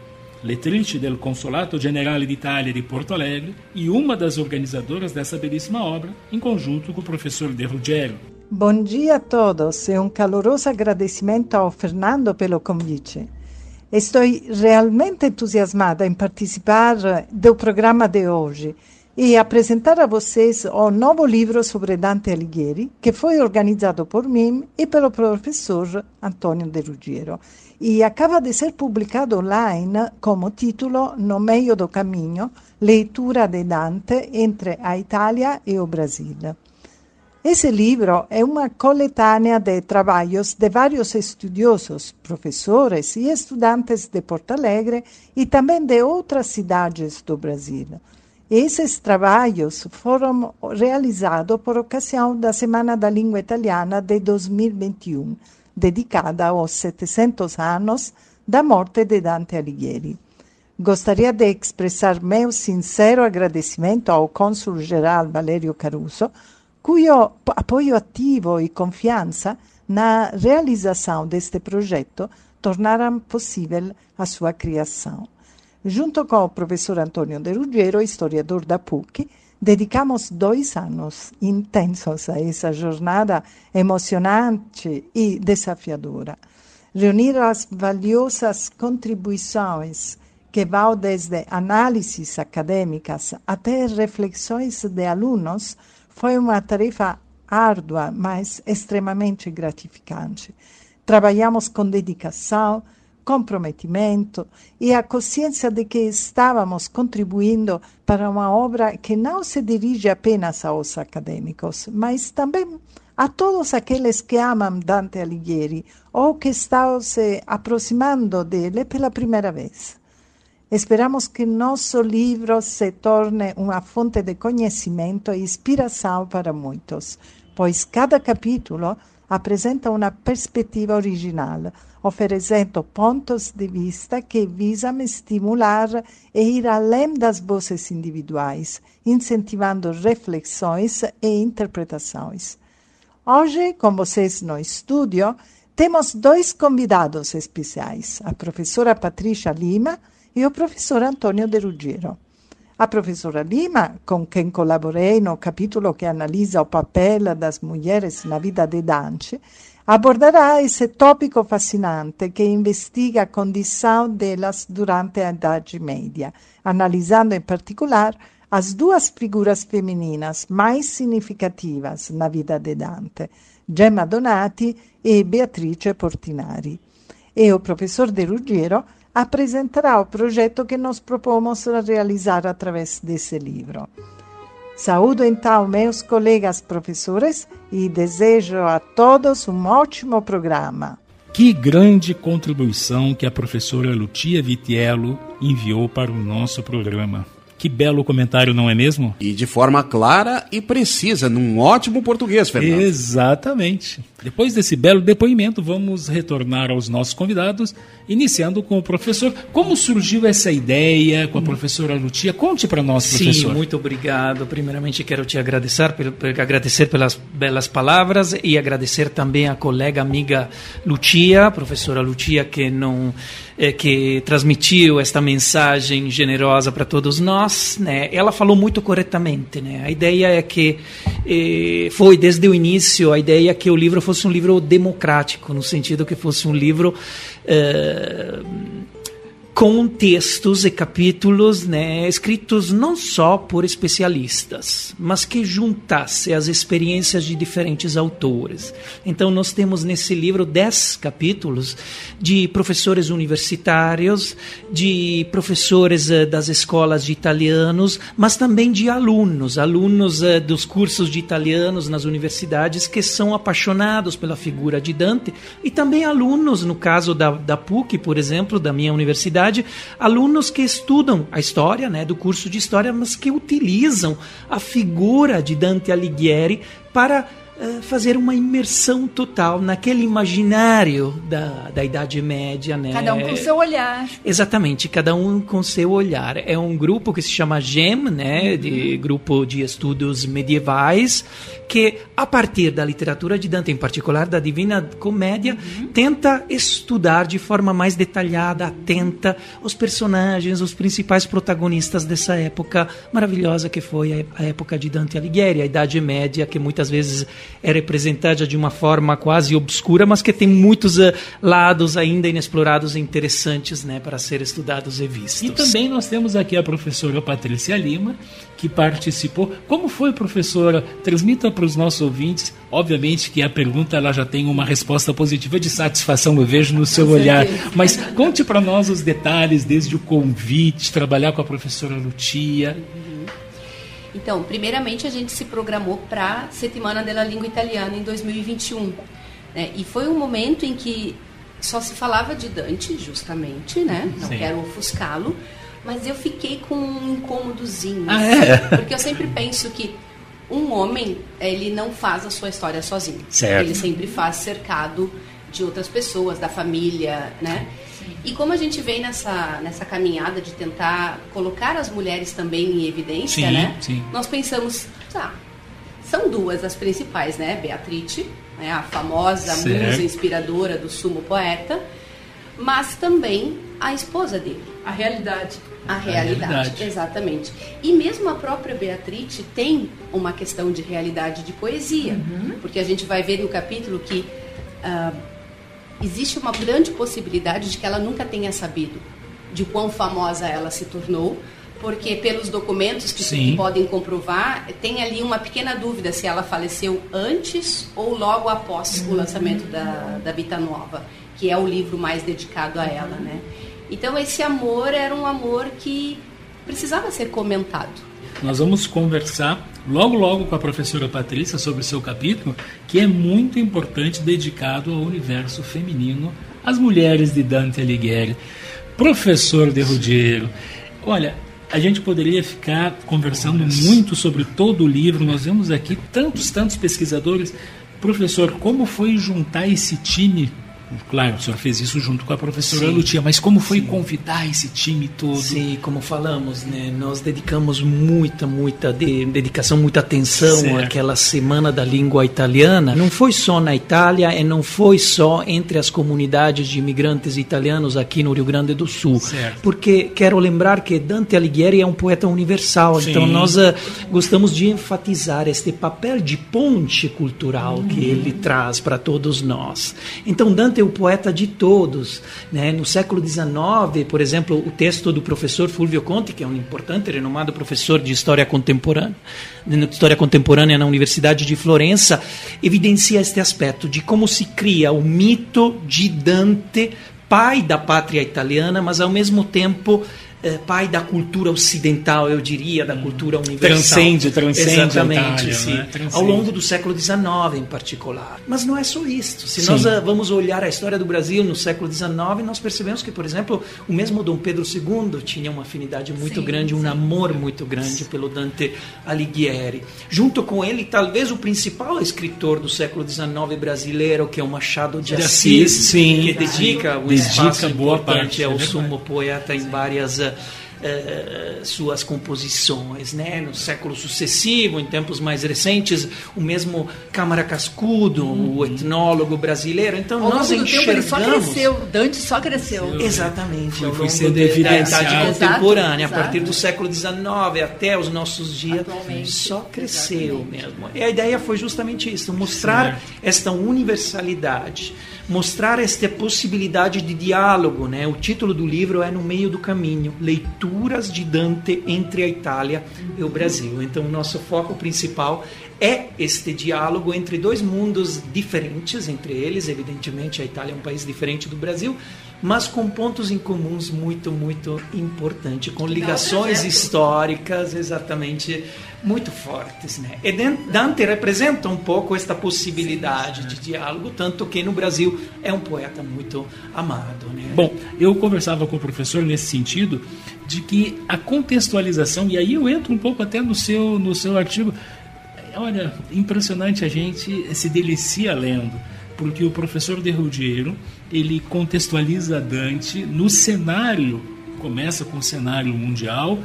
letrice del Consolato Generale d'Italia de Porto Alegre e uma das organizadoras dessa belíssima obra, em conjunto com o professor De Ruggiero. Bom dia a todos e um caloroso agradecimento ao Fernando pelo convite. Estou realmente entusiasmada em participar do programa de hoje e apresentar a vocês o novo livro sobre Dante Alighieri, que foi organizado por mim e pelo professor Antonio De Ruggiero, e acaba de ser publicado online como título No meio do caminho, leitura de Dante entre a Itália e o Brasil. Esse livro é uma coletânea de trabalhos de vários estudiosos, professores e estudantes de Porto Alegre e também de outras cidades do Brasil. Esses trabalhos foram realizados por ocasião da Semana da Língua Italiana de 2021, dedicada aos 700 anos da morte de Dante Alighieri. Gostaria de expressar meu sincero agradecimento ao cônsul-geral Valerio Caruso cujo apoio ativo e confiança na realização deste projeto tornaram possível a sua criação. Junto com o professor Antônio De Ruggiero, historiador da PUC, dedicamos dois anos intensos a essa jornada emocionante e desafiadora. Reunir as valiosas contribuições que vão desde análises acadêmicas até reflexões de alunos foi uma tarefa árdua, mas extremamente gratificante. Trabalhamos com dedicação, comprometimento e a consciência de que estávamos contribuindo para uma obra que não se dirige apenas aos acadêmicos, mas também a todos aqueles que amam Dante Alighieri ou que estão se aproximando dele pela primeira vez. Esperamos que nosso livro se torne uma fonte de conhecimento e inspiração para muitos, pois cada capítulo apresenta uma perspectiva original, oferecendo pontos de vista que visam estimular e ir além das vozes individuais, incentivando reflexões e interpretações. Hoje, com vocês no estúdio, temos dois convidados especiais: a professora Patrícia Lima e o professor Antônio De Ruggiero. A professora Lima, com quem colaborei no capítulo que analisa o papel das mulheres na vida de Dante, abordará esse tópico fascinante que investiga a condição delas durante a Idade Média, analisando em particular as duas figuras femininas mais significativas na vida de Dante, Gemma Donati e Beatrice Portinari. E o professor De Ruggiero apresentará o projeto que nós propomos realizar através desse livro. Saúdo então meus colegas professores e desejo a todos um ótimo programa. Que grande contribuição que a professora Lucia Vitiello enviou para o nosso programa. Que belo comentário, não é mesmo? E de forma clara e precisa, num ótimo português, Fernando. Exatamente. Depois desse belo depoimento, vamos retornar aos nossos convidados, iniciando com o professor. Como surgiu essa ideia com a professora Lutia? Conte para nós, professor. Sim, muito obrigado. Primeiramente, quero te agradecer, agradecer pelas belas palavras e agradecer também à colega amiga Lucia, professora Lucia, que não é, que transmitiu esta mensagem generosa para todos nós, né? Ela falou muito corretamente, né? A ideia é que eh, foi desde o início a ideia que o livro fosse um livro democrático, no sentido que fosse um livro com textos e capítulos né, escritos não só por especialistas, mas que juntasse as experiências de diferentes autores. Então, nós temos nesse livro dez capítulos de professores universitários, de professores uh, das escolas de italianos, mas também de alunos, alunos uh, dos cursos de italianos nas universidades que são apaixonados pela figura de Dante, e também alunos, no caso da, da PUC, por exemplo, da minha universidade alunos que estudam a história, né, do curso de história, mas que utilizam a figura de Dante Alighieri para uh, fazer uma imersão total naquele imaginário da, da Idade Média, né? Cada um com seu olhar. Exatamente, cada um com seu olhar. É um grupo que se chama GEM, né, de Grupo de Estudos Medievais, que a partir da literatura de Dante, em particular da Divina Comédia, uhum. tenta estudar de forma mais detalhada, atenta, os personagens, os principais protagonistas dessa época maravilhosa que foi a época de Dante Alighieri, a Idade Média, que muitas vezes é representada de uma forma quase obscura, mas que tem muitos uh, lados ainda inexplorados e interessantes né, para ser estudados e vistos. E também nós temos aqui a professora Patrícia Lima, que participou. Como foi, professora? Transmita para os nossos ouvintes. Obviamente que a pergunta ela já tem uma resposta positiva de satisfação, eu vejo no seu olhar. Mas conte para nós os detalhes, desde o convite, trabalhar com a professora Lucia. Então, primeiramente a gente se programou para a Settimana della Língua Italiana em 2021. Né? E foi um momento em que só se falava de Dante, justamente, né? Não Sim. quero ofuscá-lo mas eu fiquei com um incômodozinho. Ah, é? Porque eu sempre penso que um homem, ele não faz a sua história sozinho. Certo. Ele sempre faz cercado de outras pessoas, da família, né? E como a gente vem nessa, nessa caminhada de tentar colocar as mulheres também em evidência, sim, né? Sim. Nós pensamos, tá, são duas as principais, né? Beatrice, né? a famosa Certo. musa inspiradora do sumo poeta, mas também a esposa dele. A realidade. A realidade, realidade. exatamente. E mesmo a própria Beatrice tem uma questão de realidade de poesia, porque a gente vai ver no capítulo que ah, existe uma grande possibilidade de que ela nunca tenha sabido de quão famosa ela se tornou, porque pelos documentos que, que podem comprovar, tem ali uma pequena dúvida se ela faleceu antes ou logo após o lançamento da, da Vita Nova, que é o livro mais dedicado a ela, né? Então esse amor era um amor que precisava ser comentado. Nós vamos conversar logo logo com a professora Patrícia sobre o seu capítulo, que é muito importante dedicado ao universo feminino, às mulheres de Dante Alighieri. Professor De Ruggiero, olha, a gente poderia ficar conversando muito sobre todo o livro. Nós vemos aqui tantos, tantos pesquisadores. Professor, como foi juntar esse time Claro, o senhor fez isso junto com a professora Sim. Lutia, mas como foi convidar esse time todo? Sim, como falamos, né, nós dedicamos muita, muita de- dedicação, muita atenção Certo. àquela semana da língua italiana. Não foi só na Itália e não foi só entre as comunidades de imigrantes italianos aqui no Rio Grande do Sul, Certo. porque quero lembrar que Dante Alighieri é um poeta universal, Sim. então nós eh, gostamos de enfatizar este papel de ponte cultural que ele traz para todos nós. Então Dante é o poeta de todos, né? No século XIX, por exemplo, o texto do professor Fulvio Conti, que é um importante, renomado professor de história contemporânea, de história contemporânea na Universidade de Florença, evidencia este aspecto de como se cria o mito de Dante, pai da pátria italiana, mas ao mesmo tempo eh, pai da cultura ocidental, eu diria, da cultura universal. Transcende, transcende a Exatamente, Itália, sim. né? Transcende. Ao longo do século XIX, em particular. Mas não é só isso. Se Sim. nós ah, vamos olhar a história do Brasil no século XIX, nós percebemos que, por exemplo, o mesmo Dom Pedro II tinha uma afinidade muito Sim, grande, um sim. amor muito grande pelo Dante Alighieri. Junto com ele, talvez o principal escritor do século XIX brasileiro, que é o Machado de De Assis, Assis, sim. que dedica um Dedica espaço boa importante parte, é ao sumo poeta em várias eh, eh, suas composições, né? No século sucessivo, em tempos mais recentes, o mesmo Câmara Cascudo, o etnólogo brasileiro. Então Ao nós longo do tempo ele só enxergamos cresceu, Dante só cresceu. Exatamente, Foi- ao foi longo sendo de- da evidenciado. idade Exato, contemporânea, a exato. partir do século XIX até os nossos dias, Atualmente, só cresceu exatamente. mesmo. E a ideia foi justamente isso, mostrar esta universalidade, mostrar esta possibilidade de diálogo. Né? O título do livro é No Meio do Caminho, Leituras de Dante entre a Itália e o Brasil. Então, o nosso foco principal é este diálogo entre dois mundos diferentes entre eles. Evidentemente, a Itália é um país diferente do Brasil, mas com pontos em comuns muito, muito importantes, com ligações históricas exatamente muito fortes. Né? E Dan- Dante representa um pouco esta possibilidade de diálogo, tanto que no Brasil é um poeta muito amado. Né? Bom, eu conversava com o professor nesse sentido de que a contextualização, e aí eu entro um pouco até no seu, no seu artigo, olha, impressionante a gente se delicia lendo, porque o professor de Ruggiero, ele contextualiza Dante no cenário, começa com o cenário mundial,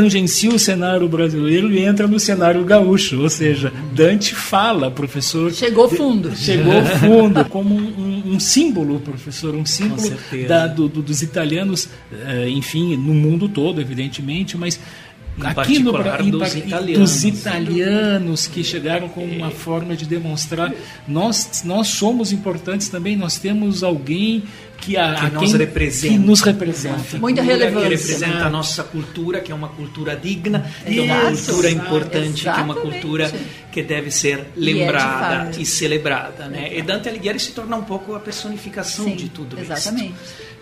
tangencia o cenário brasileiro e entra no cenário gaúcho, ou seja, Dante fala, professor. Chegou fundo. Chegou [laughs] fundo, como um, um- símbolo, professor, um símbolo da- do- do- dos italianos, eh, enfim, no mundo todo, evidentemente, mas Em aqui no Brasil, dos italianos. dos italianos que chegaram com uma forma de demonstrar nós nós somos importantes também, nós temos alguém que, a, que a nos representa. que nos representa. Muita relevância. Que representa a nossa cultura, que é uma cultura digna, que é uma cultura importante, que é uma Exatamente. cultura que deve ser E é lembrada e, celebrada. Né? E Dante Alighieri se torna um pouco a personificação Sim, de tudo isso. exatamente.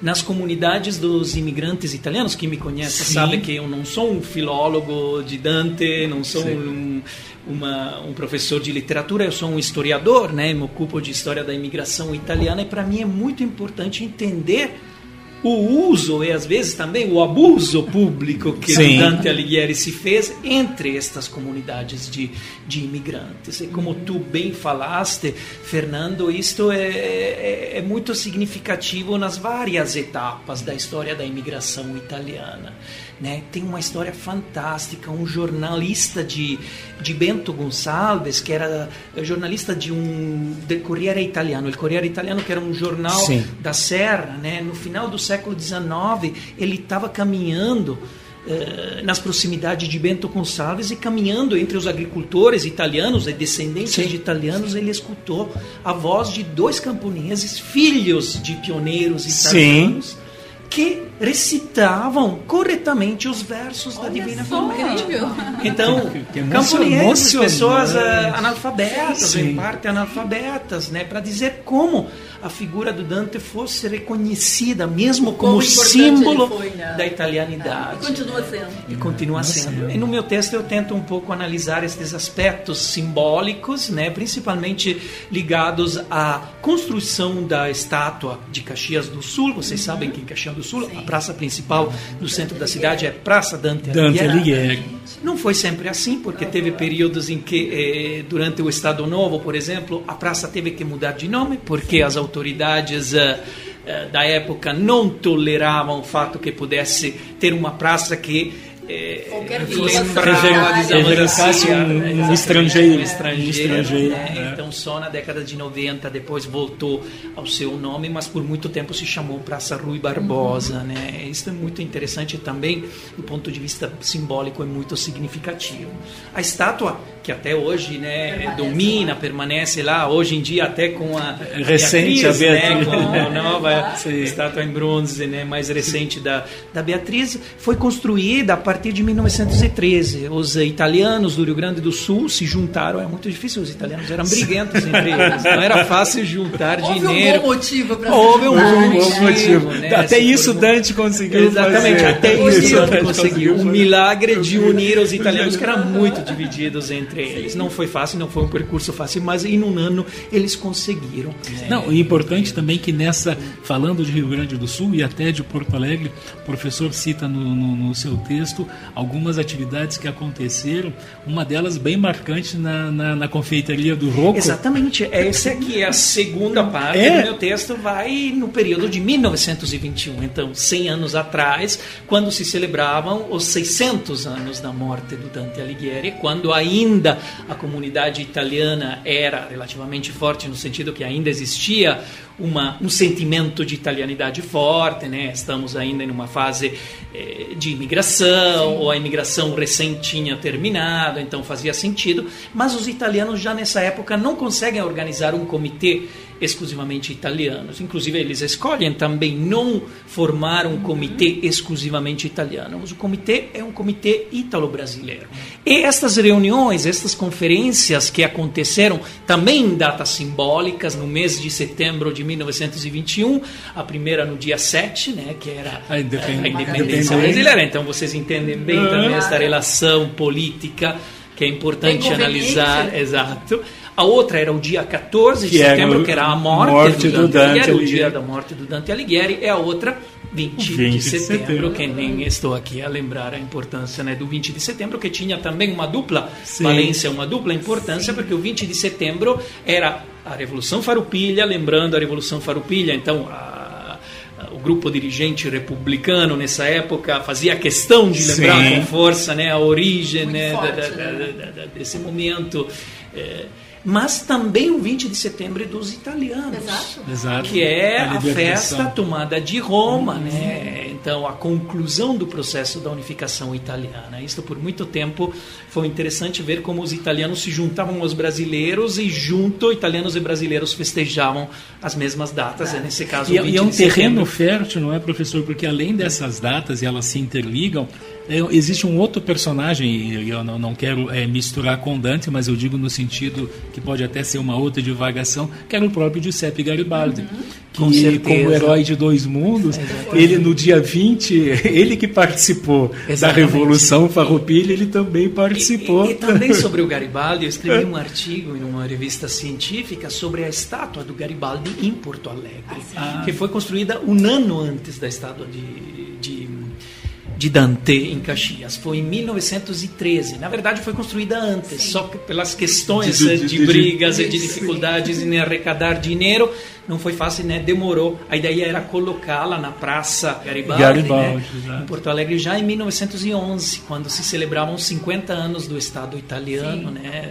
Nas comunidades dos imigrantes italianos, quem me conhece Sim. sabe que eu não sou um filólogo de Dante, não sou um, uma- um professor de literatura, eu sou um historiador, né? me ocupo de história da imigração italiana e para mim é muito importante entender o uso e às vezes também o abuso público que Sim. Dante Alighieri se fez entre estas comunidades de, de imigrantes. E como tu bem falaste, Fernando, isto é, é, é muito significativo nas várias etapas da história da imigração italiana. Né? Tem uma história fantástica, um jornalista de, de Bento Gonçalves, que era jornalista de um del Corriere Italiano, o Corriere Italiano que era um jornal Sim. da Serra, né? no final do século XIX, ele estava caminhando eh, nas proximidades de Bento Gonçalves e caminhando entre os agricultores italianos e descendentes Sim. de italianos, ele escutou a voz de dois camponeses, filhos de pioneiros italianos, que recitavam corretamente os versos da Divina Comédia. Então, camponeses, pessoas ah, analfabetas, Sim. em parte analfabetas, né, para dizer como a figura do Dante fosse reconhecida mesmo como Como símbolo foi, né? da italianidade. E continua sendo. E continua sendo. E no meu texto eu tento um pouco analisar esses aspectos simbólicos, né, principalmente ligados à construção da estátua de Caxias do Sul. Vocês sabem que em Caxias do Sul, a praça principal do centro da cidade é Praça Dante, Dante Alighieri. Alighieri. Não foi sempre assim, porque teve períodos em que, eh, durante o Estado Novo, por exemplo, a praça teve que mudar de nome, porque as autoridades eh, eh, da época não toleravam o fato que pudesse ter uma praça que eh, reverenciasse um, um estrangeiro. um estrangeiro, Um estrangeiro, né? é. Então só na década de 90 depois voltou ao seu nome, mas por muito tempo se chamou Praça Rui Barbosa, né? Isso é muito interessante também do ponto de vista simbólico é muito significativo. A estátua que até hoje, né, domina, permanece lá, hoje em dia até com a Recente, a né, Beatriz. com a [laughs] nova Sim. estátua em bronze, né, mais recente da, da Beatriz, foi construída a partir de 1913. Os italianos do Rio Grande do Sul se juntaram, é muito difícil, os italianos eram briguentos [laughs] entre eles, não era fácil juntar Houve dinheiro. um bom motivo para Houve um Houve bom um motivo. motivo. né, Até isso formou. Dante conseguiu Exatamente, fazer. até Isso Dante conseguiu. O conseguiu. milagre de unir os italianos, que eram muito divididos entre eles. Não foi fácil, não foi um percurso fácil, mas em um ano eles conseguiram. né? Não, e importante também que nessa, falando de Rio Grande do Sul e até de Porto Alegre, o professor cita no, no- no seu texto algumas atividades que aconteceram, uma delas bem marcante na, na, na confeitaria do Rocco. Exatamente, essa aqui é a segunda parte É. do meu texto, vai no período de 1921, então 100 anos atrás, quando se celebravam os 600 anos da morte do Dante Alighieri, quando ainda a comunidade italiana era relativamente forte, no sentido que ainda existia uma, um sentimento de italianidade forte, né? estamos ainda em uma fase eh, de imigração, ou a imigração recém tinha terminado, então fazia sentido, mas os italianos já nessa época não conseguem organizar um comitê exclusivamente italiano, inclusive eles escolhem também não formar um comitê exclusivamente italiano, mas o comitê é um comitê ítalo-brasileiro. E estas reuniões, estas conferências que aconteceram também em datas simbólicas, no mês de setembro de 1921, a primeira no dia 7, né, que era A independ- a independência independência. brasileira. Então vocês entendem bem também esta relação política que é importante analisar. né? Exato. A outra era o dia 14 de Que era setembro, que era a morte, morte do do Dante, Dante Alighieri, o dia da morte do Dante Alighieri, e a outra 20, 20 de de setembro, setembro. que nem estou aqui a lembrar a importância né, do 20 de setembro, que tinha também uma dupla Sim. valência, uma dupla importância, porque o 20 de setembro era a Revolução Farroupilha, lembrando a Revolução Farroupilha, então a- a- o grupo dirigente republicano nessa época fazia questão de lembrar Sim. com força né, a origem né, da- forte, da- né? da- da- da- desse momento. é, mas também o 20 de setembro é dos italianos Exato. Que é A a, festa tomada de Roma, né? Então a conclusão do processo da unificação italiana. Isto por muito tempo foi interessante ver como os italianos se juntavam aos brasileiros e junto italianos e brasileiros festejavam as mesmas datas. É nesse caso E, o 20 e é um de terreno setembro. fértil, não é, professor? Porque além dessas datas e elas se interligam, é, existe um outro personagem, e eu não, não quero é, misturar com Dante, mas eu digo no sentido que pode até ser uma outra divagação, que era o próprio Giuseppe Garibaldi. Com Que, certeza. como herói de dois mundos, ele no dia 20, [laughs] ele que participou da Exatamente. Revolução Farroupilha, ele também participou. E, e também [laughs] sobre o Garibaldi, eu escrevi um artigo em uma revista científica sobre a estátua do Garibaldi em Porto Alegre, que foi construída um ano antes da estátua de, de, Dante em Caxias. Foi em 1913. Na verdade, foi construída antes, só que pelas questões De- eh, de- de, de- brigas e de dificuldades em arrecadar dinheiro, não foi fácil, né? Demorou. A ideia era colocá-la na Praça Garibaldi, Garibaldi, né? em Porto Alegre já em 1911, quando se celebravam 50 anos do Estado italiano, né?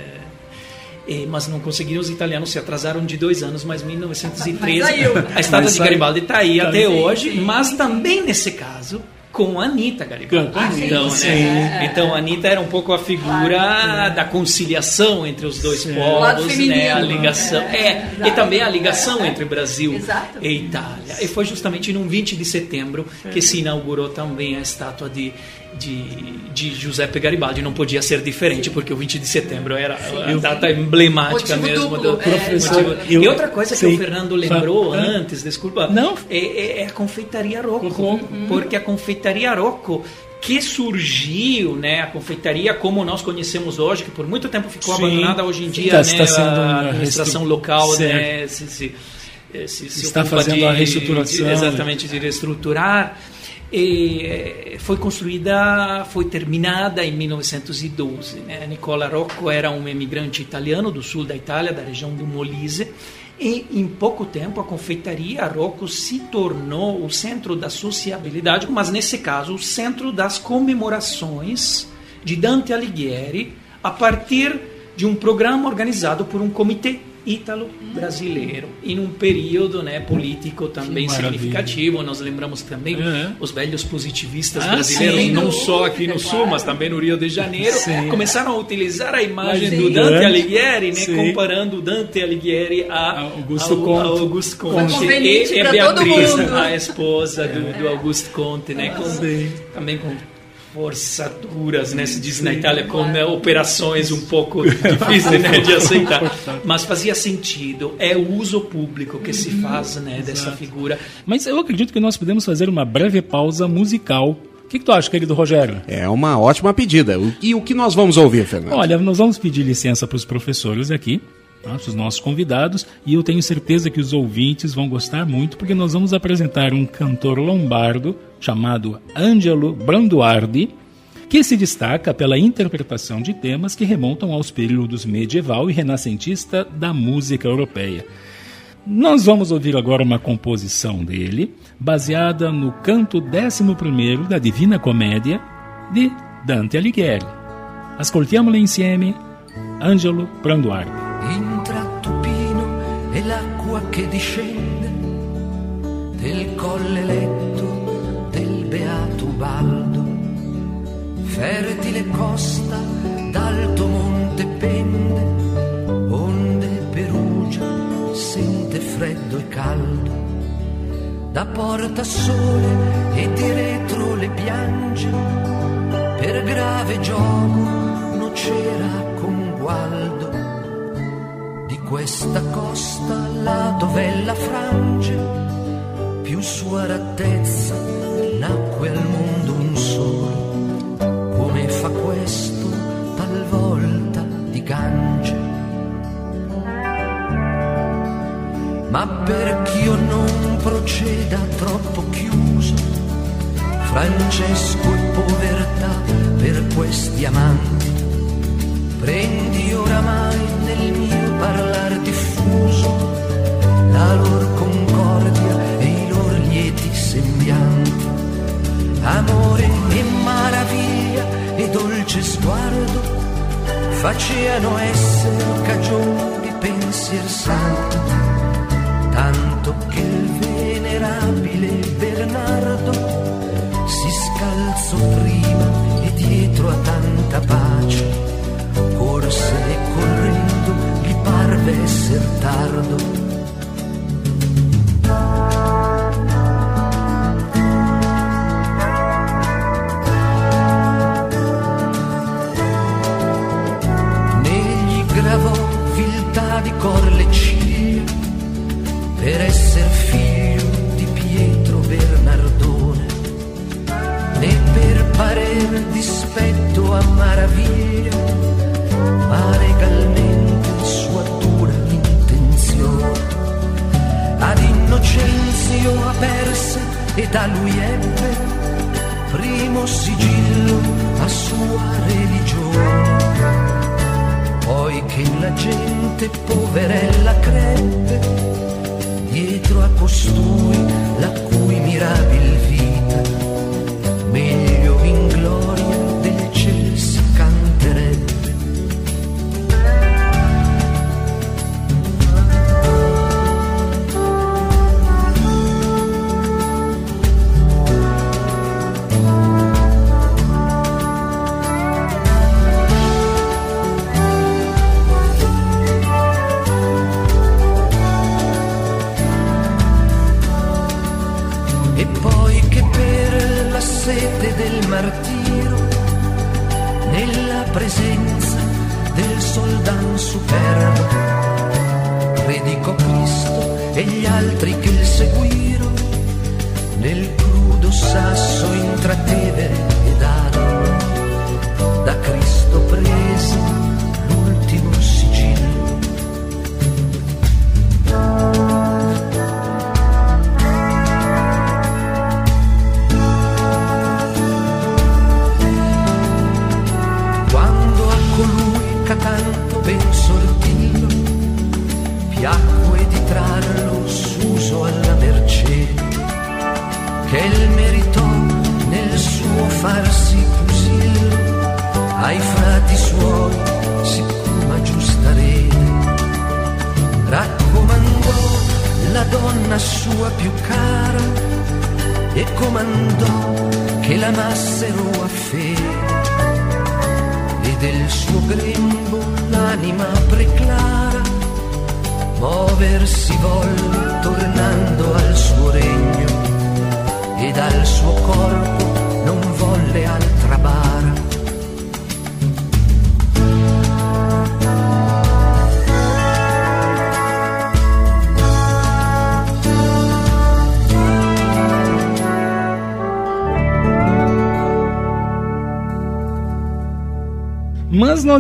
E- mas não conseguiram, os italianos se atrasaram de dois anos, mas 1913 Mas a estátua de. Garibaldi está aí Tá até aí. hoje, mas também nesse caso com a Anitta Garibaldi. Com a Anitta, então, sim. né? então a Anitta era um pouco a figura da conciliação entre os dois Sim. Povos, feminino, né? a ligação é, é, e também a ligação entre Brasil Exato. e Itália. E foi justamente no 20 de setembro que se inaugurou também a estátua de, de, de Giuseppe Garibaldi. Não podia ser diferente, porque o 20 de setembro era a data emblemática mesmo. duplo, do- é. Professor, eu- E outra coisa que Sim. o Fernando lembrou Fala. antes, desculpa, Não. é, é- é a confeitaria Rocco. Rocco. Porque a confeitaria Rocco que surgiu, né, a confeitaria como nós conhecemos hoje, que por muito tempo ficou Sim. abandonada hoje em dia, Tá- né, está sendo a administração local, Certo. né, se, se- se- Está fazendo de- a reestruturação. exatamente, de reestruturar. E foi construída, foi terminada em 1912. Né? Nicola Rocco era um imigrante italiano do sul da Itália, da região do Molise, e em pouco tempo a confeitaria Rocco se tornou o centro da sociabilidade, mas nesse caso o centro das comemorações de Dante Alighieri a partir de um programa organizado por um comitê ítalo-brasileiro em um período né, político também significativo. Nós lembramos também Uhum. os velhos positivistas Ah, brasileiros, sim. não só aqui no Sul, mas também no Rio de Janeiro, Sim. começaram a utilizar a imagem Sim. do Dante Alighieri, né, sim. comparando Dante Alighieri a Augusto ao- Conte. Augusto Conte e, e Beatriz, a esposa do, do Augusto Conte, né, com, também com forçaduras, né? Se diz na Itália com né, operações um pouco [laughs] difíceis né, de aceitar, mas fazia sentido. É o uso público que se faz né, dessa figura. Mas eu acredito que nós podemos fazer uma breve pausa musical. O que, que tu acha, querido Rogério? É uma ótima pedida. E o que nós vamos ouvir, Fernando? Olha, nós vamos pedir licença para os professores aqui, tá, os nossos convidados, e eu tenho certeza que os ouvintes vão gostar muito, porque nós vamos apresentar um cantor lombardo chamado Angelo Branduardi, que se destaca pela interpretação de temas que remontam aos períodos medieval e renascentista da música europeia. Nós vamos ouvir agora uma composição dele, baseada no canto 11 da Divina Comédia de Dante Alighieri. Ascoltiamola insieme, Angelo Branduardi. Che discende del colle letto del beato Baldo fertile costa d'alto monte pende onde Perugia sente freddo e caldo da porta sole e di retro le piange per grave gioco non c'era con gualdo. di questa costa là dove la frange più sua rattezza nacque al mondo un solo come fa questo talvolta di Gange. Ma perch'io non proceda troppo chiuso Francesco e povertà per questi amanti. Prendi oramai nel mio parlar diffuso la lor concordia e i lor lieti sembianti. Amore e maraviglia e dolce sguardo faceano essere cagione di pensier santo tanto che il venerabile Bernardo si scalzò prima e dietro a tanta pace corse e correndo gli parve esser tardo. Negli gravò viltà di cor le ciglia per esser figlio di Pietro Bernardone né per parer dispetto a maraviglia Innocenzio aperse e da lui ebbe primo sigillo a sua religione. Poi che la gente poverella crebbe dietro a costui la cui mirabil vita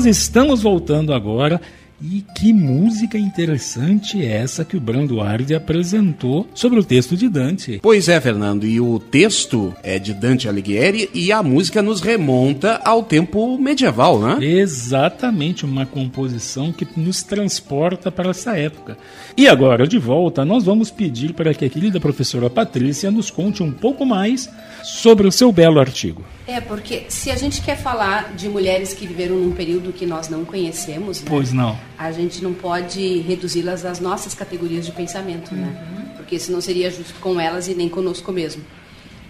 nós estamos voltando agora e que música interessante é essa que o Branduardi apresentou sobre o texto de Dante. Pois é, Fernando, e o texto é de Dante Alighieri e a música nos remonta ao tempo medieval, né? Exatamente, uma composição que nos transporta para essa época. E agora, de volta, nós vamos pedir para que a querida professora Patrícia nos conte um pouco mais sobre o seu belo artigo. É, porque se a gente quer falar de mulheres que viveram num período que nós não conhecemos, né, Pois não. a gente não pode reduzi-las às nossas categorias de pensamento, né? Porque senão seria justo com elas e nem conosco mesmo.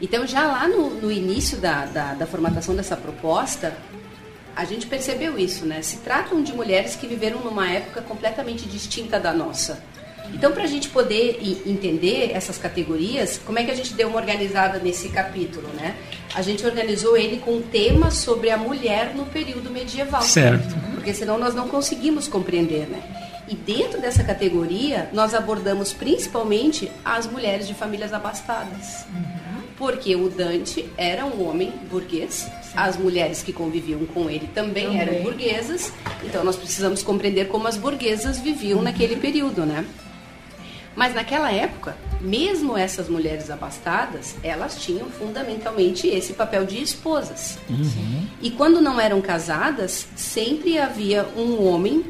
Então, já lá no, no início da, da, da formatação dessa proposta, a gente percebeu isso, né? Se tratam de mulheres que viveram numa época completamente distinta da nossa. Então, para a gente poder entender essas categorias, como é que a gente deu uma organizada nesse capítulo, né? A gente organizou ele com um tema sobre a mulher no período medieval. Certo. Porque senão nós não conseguimos compreender, né? E dentro dessa categoria, nós abordamos principalmente as mulheres de famílias abastadas. Porque o Dante era um homem burguês, as mulheres que conviviam com ele também, Também. eram burguesas, então nós precisamos compreender como as burguesas viviam naquele período, né? Mas naquela época, mesmo essas mulheres abastadas, elas tinham fundamentalmente esse papel de esposas. E quando não eram casadas, sempre havia um homem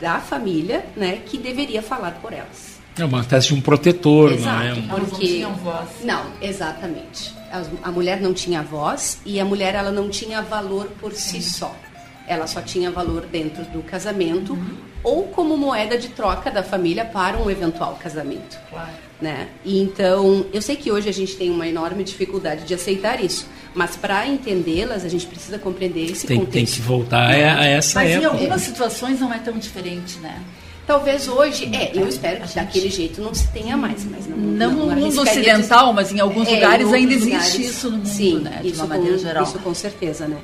da família, né, que deveria falar por elas. É uma espécie de um protetor, Exato, não é? Um- porque não tinham voz. Não, exatamente. A mulher não tinha voz e a mulher ela não tinha valor por si só. Ela só tinha valor dentro do casamento ou como moeda de troca da família para um eventual casamento. Claro. Né? E então, eu sei que hoje a gente tem uma enorme dificuldade de aceitar isso, mas para entendê-las a gente precisa compreender esse Tem, contexto. tem que voltar a, a essa Mas em época. algumas situações não é tão diferente, né? Talvez hoje, é, eu espero que daquele jeito não se tenha mais, mas não Não no mundo ocidental, dizer- mas em alguns É, lugares em ainda outros existe lugares, isso no mundo, sim, né, de isso uma maneira com, geral. Isso com certeza, né?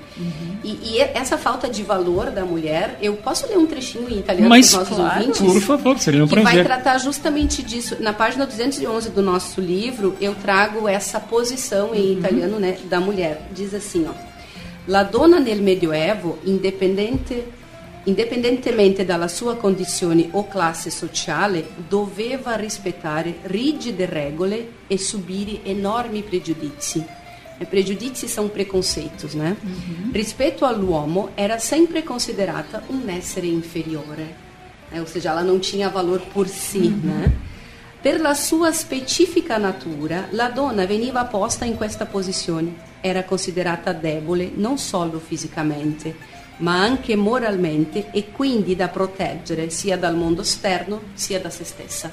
E, e essa falta de valor da mulher, eu posso ler um trechinho em italiano Mas, para os nossos claro, ouvintes? por favor, seria um que vai tratar justamente disso. Na página 211 do nosso livro, eu trago essa posição em italiano né, da mulher. Diz assim, ó. La donna nel Medioevo, indipendente, indipendentemente dalla sua condizione o classe sociale, doveva rispettare rigide regole e subire enormi pregiudizi. E pregiudizi são preconceitos, né? Rispetto all'uomo era sempre considerata un essere inferiore, né? ou seja, ela não tinha valor por si, né? Per la sua specifica natura, la donna veniva posta in questa posizione. Era considerata debole non solo fisicamente, ma anche moralmente e quindi da proteggere sia dal mondo esterno sia da se stessa.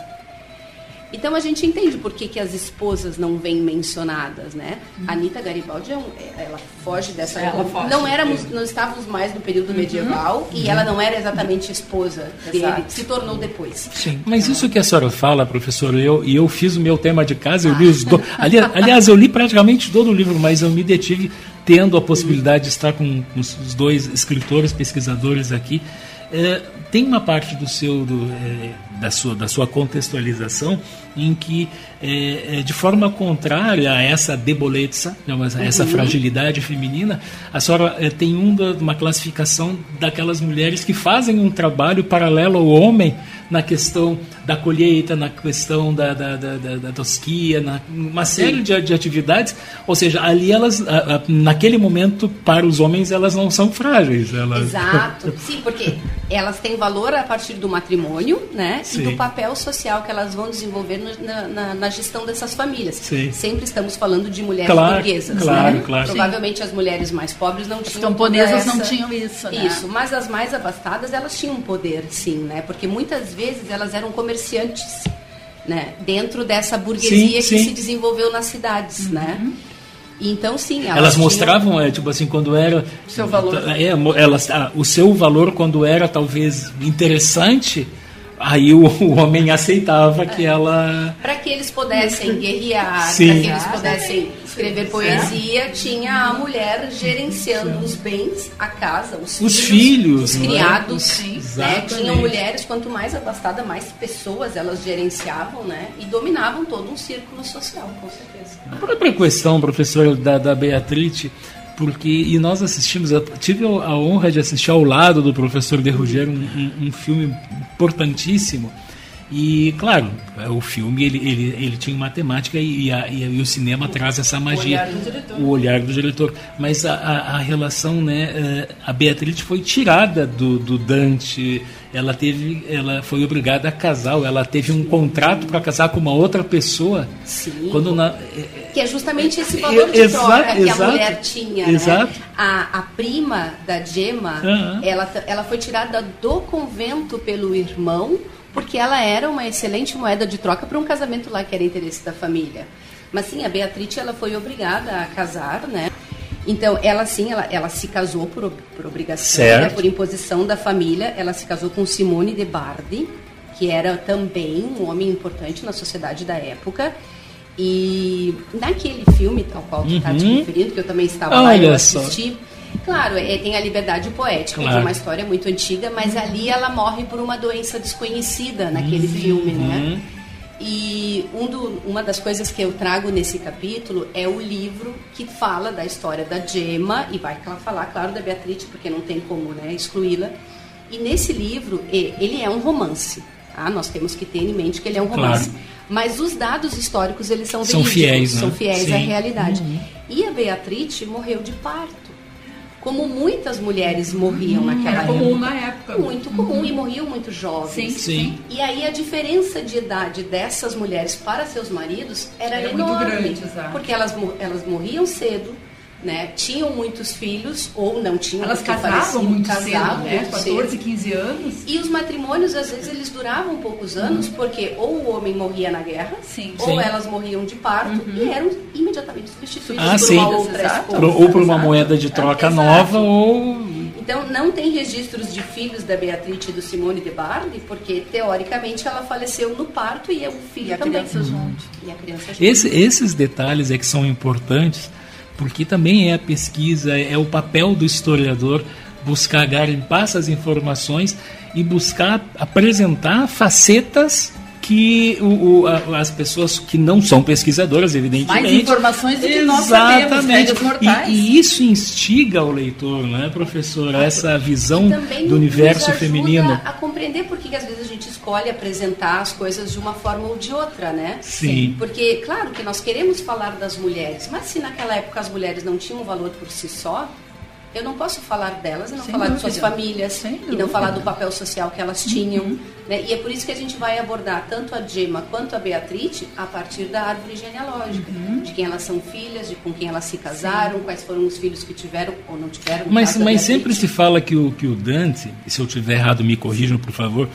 Então a gente entende por que, que as esposas não vêm mencionadas, né? A Anitta Garibaldi, é um- é- ela foge dessa... Ela foge. Não éramos, não estávamos mais no período medieval e ela não era exatamente esposa dele, Exato. se tornou depois. Mas isso que a senhora fala, professor, eu, e eu fiz o meu tema de casa, eu li os dois. [laughs] Ali, aliás, eu li praticamente todo o livro, mas eu me detive tendo a possibilidade de estar com, com os dois escritores, pesquisadores aqui. É, tem uma parte do seu, do, é, da, sua, da sua contextualização em que, é, é, de forma contrária a essa deboleza, né, essa Uhum. fragilidade feminina, a senhora é, tem um da- uma classificação daquelas mulheres que fazem um trabalho paralelo ao homem na questão da colheita, na questão da, da, da, da, tosquia, na, uma série de, de atividades. Ou seja, ali elas, a- a- naquele momento, para os homens, elas não são frágeis. Elas... Exato. [laughs] Sim, porque elas têm valor a partir do matrimônio, né? Sim. E do papel social que elas vão desenvolver na, na- na gestão dessas famílias. Sim. Sempre estamos falando de mulheres Claro, burguesas, claro, né? claro. Provavelmente as mulheres mais pobres não tinham camponesas toda não tinham isso, né? Isso, mas as mais abastadas elas tinham poder, sim, né? Porque muitas vezes elas eram comerciantes, né? Dentro dessa burguesia Sim, que sim. se desenvolveu nas cidades, né? Então, sim, elas, Elas tinham- mostravam, é, tipo assim, quando era. Seu valor. É, elas, ah, o seu valor, quando era talvez interessante, aí o, o homem aceitava que ela. Para que eles pudessem guerrear, para que eles pudessem escrever poesia, tinha a mulher gerenciando os bens, a casa, os, Os filhos, os não é? criados. Sim. Né? Tinham mulheres, quanto mais abastada, mais pessoas elas gerenciavam né? e dominavam todo um círculo social, com certeza. A própria questão, professor, da, da Beatriz, porque e nós assistimos, eu tive a honra de assistir ao lado do professor De Ruggiero um, um, um filme importantíssimo. E, claro, o filme ele, ele, ele tinha uma temática e, a- e, e o cinema traz essa magia. olhar do diretor. O olhar do diretor. Mas a, a, a relação, né? eh, A Beatriz foi tirada do, do Dante. Ela teve, ela foi obrigada a casar. Ela teve um contrato para casar com uma outra pessoa. Sim. Quando na, Que é justamente esse valor de troca que exato. a mulher tinha. Né? Exato. A, a prima da Gemma, ela, ela foi tirada do convento pelo irmão, porque ela era uma excelente moeda de troca para um casamento lá que era interesse da família. Mas sim, a Beatriz ela foi obrigada a casar, né? Então, ela sim, ela, ela se casou por, por obrigação, né? por imposição da família. Ela se casou com Simone de Bardi, que era também um homem importante na sociedade da época. E naquele filme, ao qual tu está te Uhum. referindo, que eu também estava lá e eu Olha só. assisti, claro, é, tem a liberdade poética Claro. uma história muito antiga, mas ali ela morre por uma doença desconhecida naquele filme, né? Uhum. E um do- uma das coisas que eu trago nesse capítulo é o livro que fala da história da Gemma, e vai falar, claro, da Beatriz, porque não tem como né, excluí-la. E nesse livro, ele é um romance. Tá? Nós temos que ter em mente que ele é um romance. Claro. Mas os dados históricos, eles são, São fiéis, né? são fiéis à Sim. realidade. Uhum. E a Beatriz morreu de parto. Como muitas mulheres morriam naquela Era época. comum na época. Muito comum e morriam muito jovens. Sim, sim. E aí a diferença de idade dessas mulheres para seus maridos era, Era muito enorme. grande. Porque elas, elas morriam cedo, né? Tinham muitos filhos ou não tinham. Elas casavam muito casavam cedo, né? muito 14, cedo. 15 anos. E os matrimônios, às vezes, eles duravam poucos anos, porque ou o homem morria na guerra, ou Sim. elas morriam de parto e eram imediatamente substituídas Ah, por sim. uma outra esposa. Ou por uma moeda de troca Exato. nova, ou. Então, não tem registros de filhos da Beatriz e do Simone de Bardi, porque, teoricamente, ela faleceu no parto e o filho E a também. criança junto. E a criança junto. Esse- esses detalhes é que são importantes, porque também é a pesquisa, é o papel do historiador buscar garimpar essas informações e buscar apresentar facetas que o- o- a- as pessoas que não são pesquisadoras, evidentemente. Mais informações do que nós sabemos, Exatamente. mortais. E, e isso instiga o leitor, não é, professor? Essa visão do universo feminino. a compreender por que que às vezes a gente escolhe apresentar as coisas de uma forma ou de outra, né? Sim. Porque, claro que nós queremos falar das mulheres, mas se naquela época as mulheres não tinham valor por si só, eu não posso falar delas e não Sem falar de dúvida. suas famílias e não falar do papel social que elas tinham. né? E é por isso que a gente vai abordar tanto a Gemma quanto a Beatriz a partir da árvore genealógica, de quem elas são filhas, de com quem elas se casaram, quais foram os filhos que tiveram ou não tiveram. Mas, mas sempre se fala que o, que o Dante, e se eu tiver errado, me corrijam, por favor,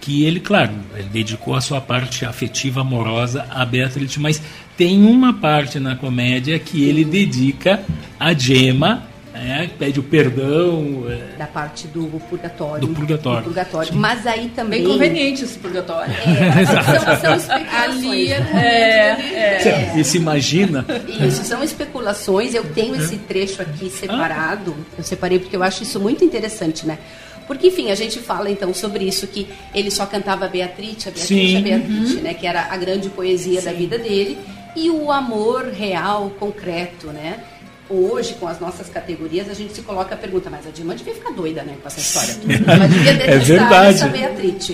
que ele, claro, ele dedicou a sua parte afetiva, amorosa a Beatriz, mas tem uma parte na comédia que ele dedica a Gemma, é, pede o perdão. é, da parte do purgatório. Do purgatório. Do purgatório. Mas aí também. Bem conveniente esse purgatório. É, [laughs] são, são especulações. Ali é- né? Você se imagina? Isso, são especulações. Eu tenho esse trecho aqui separado. Eu separei porque eu acho isso muito interessante, né? Porque, enfim, a gente fala então sobre isso, que ele só cantava Beatriz, a Beatriz, Sim. a Beatriz, Uhum. né? Que era a grande poesia da vida dele. E o amor real, concreto, né? Hoje, com as nossas categorias, a gente se coloca a pergunta, mas a Dilma devia ficar doida, né, com essa história. [laughs] Ela devia É detestar verdade. essa Beatriz.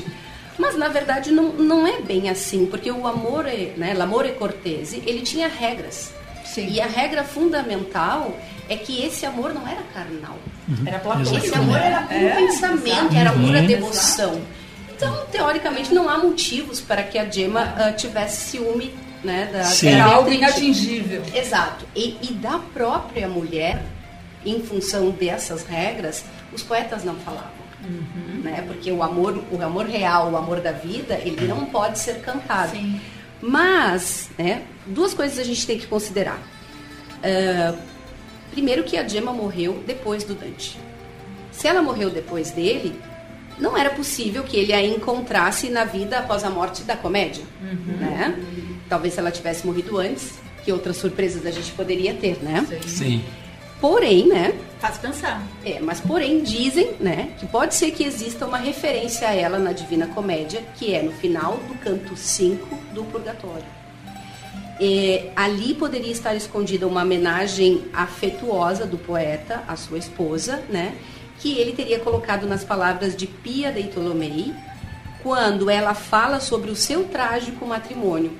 Mas, na verdade, não, não é bem assim, porque o amor, é, né, l'amore cortese, ele tinha regras. E a regra fundamental é que esse amor não era carnal. Era platônico. Esse amor era puro É, pensamento, exato. era pura Uhum. devoção. Então, teoricamente, não há motivos para que a Gemma ah, tivesse ciúme né, da, Sim. Era algo Beatriz. inatingível. Exato. E, e da própria mulher, em função dessas regras, os poetas não falavam. Né? Porque o amor, o amor real, o amor da vida, ele não pode ser cantado. Mas, né, duas coisas a gente tem que considerar. Ah, primeiro que a Gemma morreu depois do Dante. Se ela morreu depois dele, não era possível que ele a encontrasse na vida após a morte da comédia. Né? Talvez se ela tivesse morrido antes, que outras surpresas a gente poderia ter, né? Sim. Porém, né? Faz pensar. É, mas porém dizem, né, que pode ser que exista uma referência a ela na Divina Comédia, que é no final do canto 5 do Purgatório. É, ali poderia estar escondida uma homenagem afetuosa do poeta à sua esposa, né, que ele teria colocado nas palavras de Pia dei Tolomei, quando ela fala sobre o seu trágico matrimônio.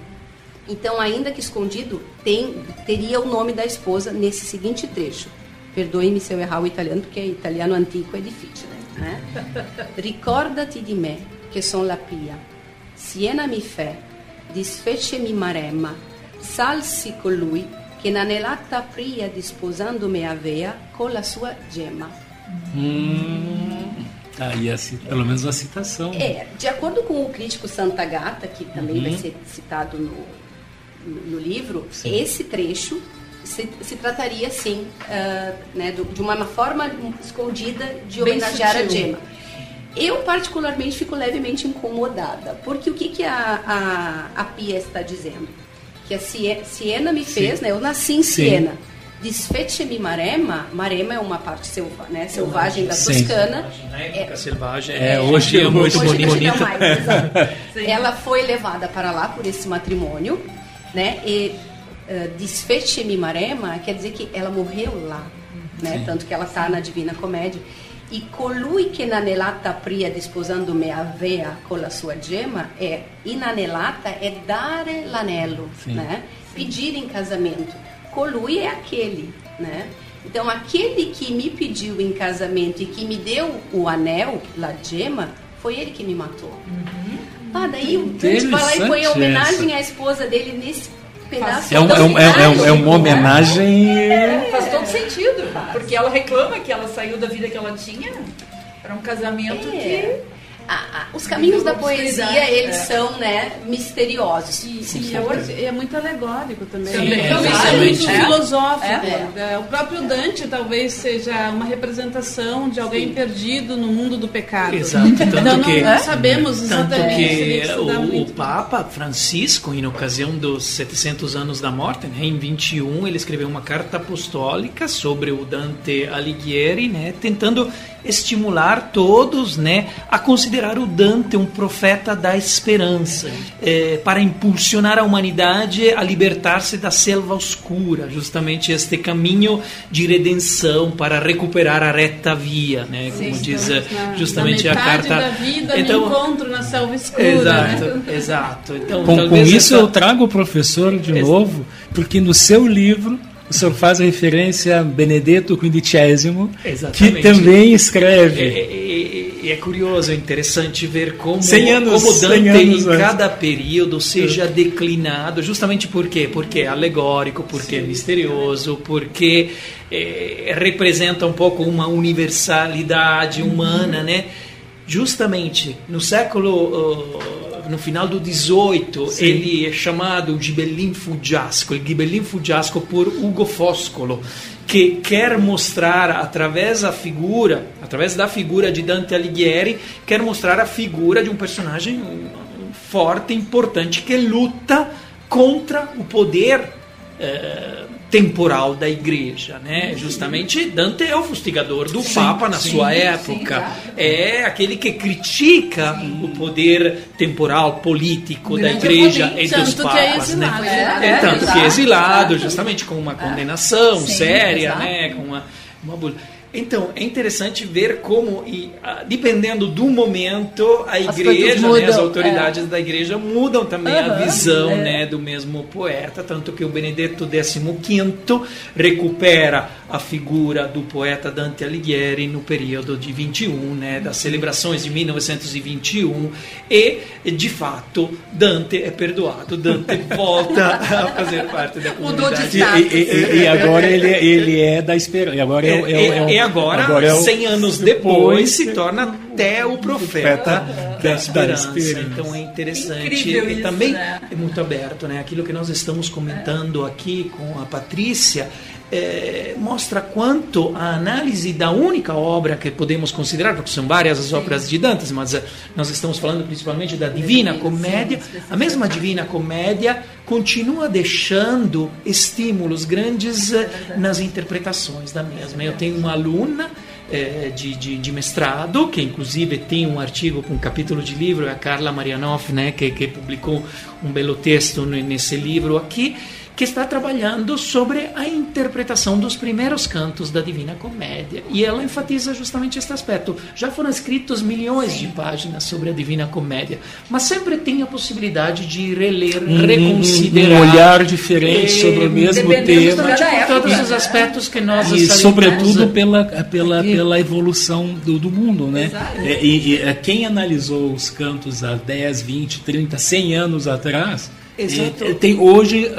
Então, ainda que escondido, tem, teria o nome da esposa nesse seguinte trecho. Perdoe-me se eu errar o italiano, porque italiano antigo é difícil, né? [laughs] Ricordati di me, che son la Pia. Siena mi fe, disfecemi maremma. Salsi colui che n'anelata pria disposandomi avea con la sua gemma. Hum, tá aí a pelo menos uma citação. É, de acordo com o crítico Santa Gata, que também Uhum. vai ser citado no, no, livro, esse trecho se, se trataria, sim, ah, né, do- de uma forma escondida de homenagear a. Gemma. Eu, particularmente, fico levemente incomodada, porque o que, que a, a, a Pia está dizendo? Que a Sie- Siena me fez, Sim. né? Eu nasci em Sim. Siena. Desfece-me Marema. Marema é uma parte selva, né, selvagem da Sim. Toscana. Na época selvagem É, é, hoje- é muito hoje bonita. mais. [laughs] Ela foi levada para lá por esse matrimônio, né? E uh, desfece-me Marema quer dizer que ela morreu lá, né? Sim. Tanto que ela está na Divina Comédia. E colui che n'anelata pria disposando me avea con la sua gemma é inanelata é dare l'anello, Sim. né? Pedir em casamento. Colui é aquele, né? Então aquele que me pediu em casamento e que me deu o anel, la gemma, foi ele que me matou. Ah, daí o Dante vai lá e põe a homenagem essa. à esposa dele nesse pedaço. É, um- é, um- é, um- é é uma homenagem. É, faz todo sentido. Porque ela reclama que ela saiu da vida que ela tinha para um casamento É. que. Os caminhos da poesia, eles é. são, né, misteriosos. E, e é, e é muito alegórico também. Exatamente. seja muito É. filosófico. É. É, O próprio Dante talvez seja uma representação de alguém perdido no mundo do pecado. Exato, tanto então que, não, sabemos tanto exatamente. teria que o, o. Papa Francisco, em ocasião dos 700 anos da morte, né, em 21, ele escreveu uma carta apostólica sobre o Dante Alighieri, né, tentando estimular todos né, a considerar o Dante um profeta da esperança, eh, para impulsionar a humanidade a libertar-se da selva oscura, justamente este caminho de redenção para recuperar a reta via, né, como Sim, diz estamos eh, na- justamente na a carta. da vida Então- no encontro na selva escura. Exato, né? exato. Então, Com, com isso essa- eu trago o professor de novo, porque no seu livro o senhor faz referência a Benedetto XV, que também É, escreve. é- é- é curioso, é interessante ver como, 100 anos, como Dante 100 anos em cada período seja declinado, justamente por quê? Porque é alegórico, porque é misterioso, porque é, representa um pouco uma universalidade humana, né? Justamente no século uh, no final do 18 Sim. ele é chamado Ghibellin Fuggiasco, il Ghibellin Fuggiasco por Ugo Foscolo, que quer mostrar através da figura, através da figura de Dante Alighieri, quer mostrar a figura de um personagem forte, importante que luta contra o poder eh, temporal da igreja, né? Justamente Dante é o fustigador do Sim, Papa na sim, sua sim, época. claro. É aquele que critica o poder temporal político da igreja e dos Tanto que é papas, exilado, né? né? É, tanto que Exato, é exilado, justamente com uma condenação Sim, séria, né? Com uma, uma. Então, é interessante ver como, e, ah, dependendo do momento, a As igreja, né, as mudam, autoridades da igreja mudam também a Aham, visão é. né, do mesmo poeta, tanto que o Benedetto XV recupera a figura do poeta Dante Alighieri no período de 21, né, das celebrações de 1921 e de fato Dante é perdoado, Dante [laughs] volta a fazer parte da Mudou de comunidade. status. E, e- e agora ele, ele é da esperança. E agora é, é, é, e agora, agora é o- 100 anos depois, se torna até o profeta da- da da esperança. esperança. Então é interessante. Incrível e isso, também né? é muito aberto, né? Aquilo que nós estamos comentando aqui com a Patrícia. Eh, mostra quanto a análise da única obra que podemos considerar, porque são várias as obras de Dantes, mas eh, nós estamos falando principalmente da Divina Comédia. A mesma Divina Comédia continua deixando estímulos grandes eh, nas interpretações da mesma. Eu tenho uma aluna eh, de, de, de mestrado, que inclusive tem um artigo com um capítulo de livro, é a Carla Marianoff, né, que, que publicou um belo texto ne- nesse livro aqui, que está trabalhando sobre a interpretação dos primeiros cantos da Divina Comédia. E ela enfatiza justamente este aspecto. Já foram escritos milhões de páginas sobre a Divina Comédia, mas sempre tem a possibilidade de reler, Um- reconsiderar. um olhar diferente eh, sobre o mesmo tema. por época. todos os aspectos que nós E sobretudo pela, pela, pela evolução do, do mundo, né? É, E, e, é, quem analisou os cantos há 10, 20, 30, 100 anos atrás, Exato. é, tem hoje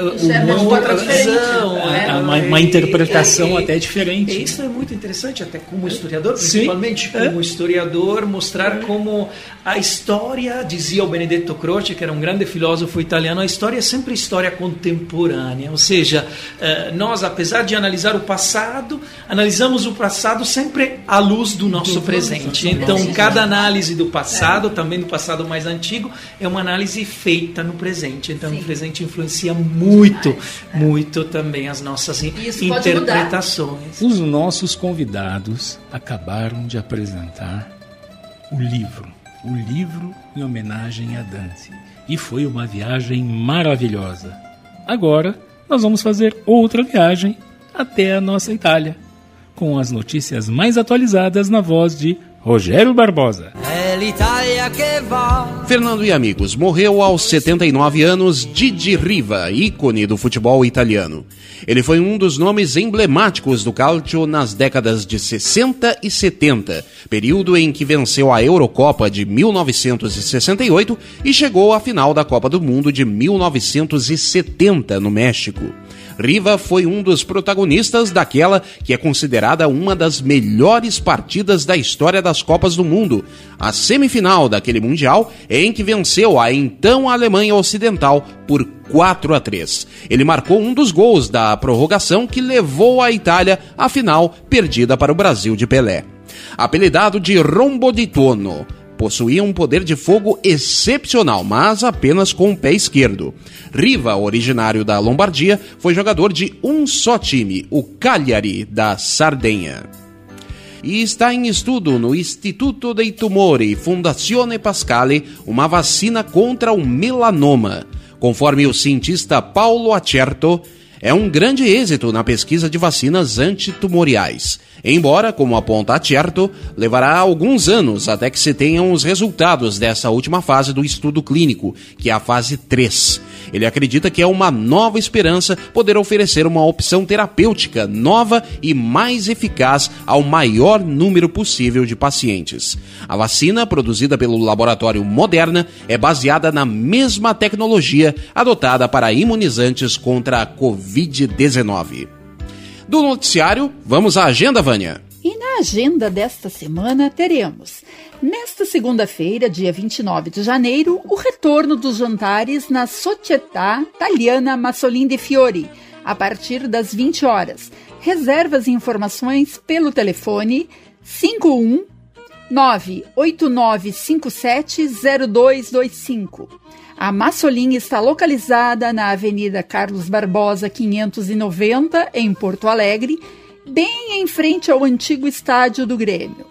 uma, forma diferente, uh, né? uma, uma interpretação E- e- até diferente. Isso é muito interessante, até como historiador, Sim. principalmente É. como historiador, mostrar como a história, dizia o Benedetto Croce, que era um grande filósofo italiano, a história é sempre história contemporânea. Ou seja, eh, nós, apesar de analisar o passado, analisamos o passado sempre à luz do nosso presente. Então, cada análise do passado, também do passado mais antigo, é uma análise feita no presente. Então, o presente influencia muito, muito também as nossas Isso interpretações. Os nossos convidados acabaram de apresentar o livro, o livro em homenagem a Dante. E foi uma viagem maravilhosa. Agora nós vamos fazer outra viagem até a nossa Itália, com as notícias mais atualizadas na voz de Rogério Barbosa. L'Italia va. Fernando e amigos, morreu aos 79 anos Didi Riva, ícone do futebol italiano. Ele foi um dos nomes emblemáticos do calcio nas décadas de 60 e 70, período em que venceu a Eurocopa de 1968 e chegou à final da Copa do Mundo de 1970 no México. Riva foi um dos protagonistas daquela que é considerada uma das melhores partidas da história das Copas do Mundo, a semifinal daquele Mundial em que venceu a então Alemanha Ocidental por 4 a 3. Ele marcou um dos gols da prorrogação que levou a Itália à final perdida para o Brasil de Pelé. Apelidado de Rombo di Tono, possuía um poder de fogo excepcional, mas apenas com o pé esquerdo. Riva, originário da Lombardia, foi jogador de um só time, o Cagliari da Sardenha. E está em estudo no Instituto dei Tumori Fondazione Pascale uma vacina contra o melanoma. Conforme o cientista Paulo Acerto, é um grande êxito na pesquisa de vacinas antitumoriais. Embora, como aponta Acerto, levará alguns anos até que se tenham os resultados dessa última fase do estudo clínico, que é a fase 3. Ele acredita que é uma nova esperança poder oferecer uma opção terapêutica nova e mais eficaz ao maior número possível de pacientes. A vacina, produzida pelo laboratório Moderna, é baseada na mesma tecnologia adotada para imunizantes contra a Covid-19. Do noticiário, vamos à agenda, Vânia. E na agenda desta semana teremos, nesta segunda-feira, dia 29 de janeiro, o retorno dos jantares na Società Italiana Massolin de Fiori, a partir das 20 horas. Reservas e informações pelo telefone 51 989570225. A Massolin está localizada na Avenida Carlos Barbosa 590, em Porto Alegre, bem em frente ao antigo estádio do Grêmio.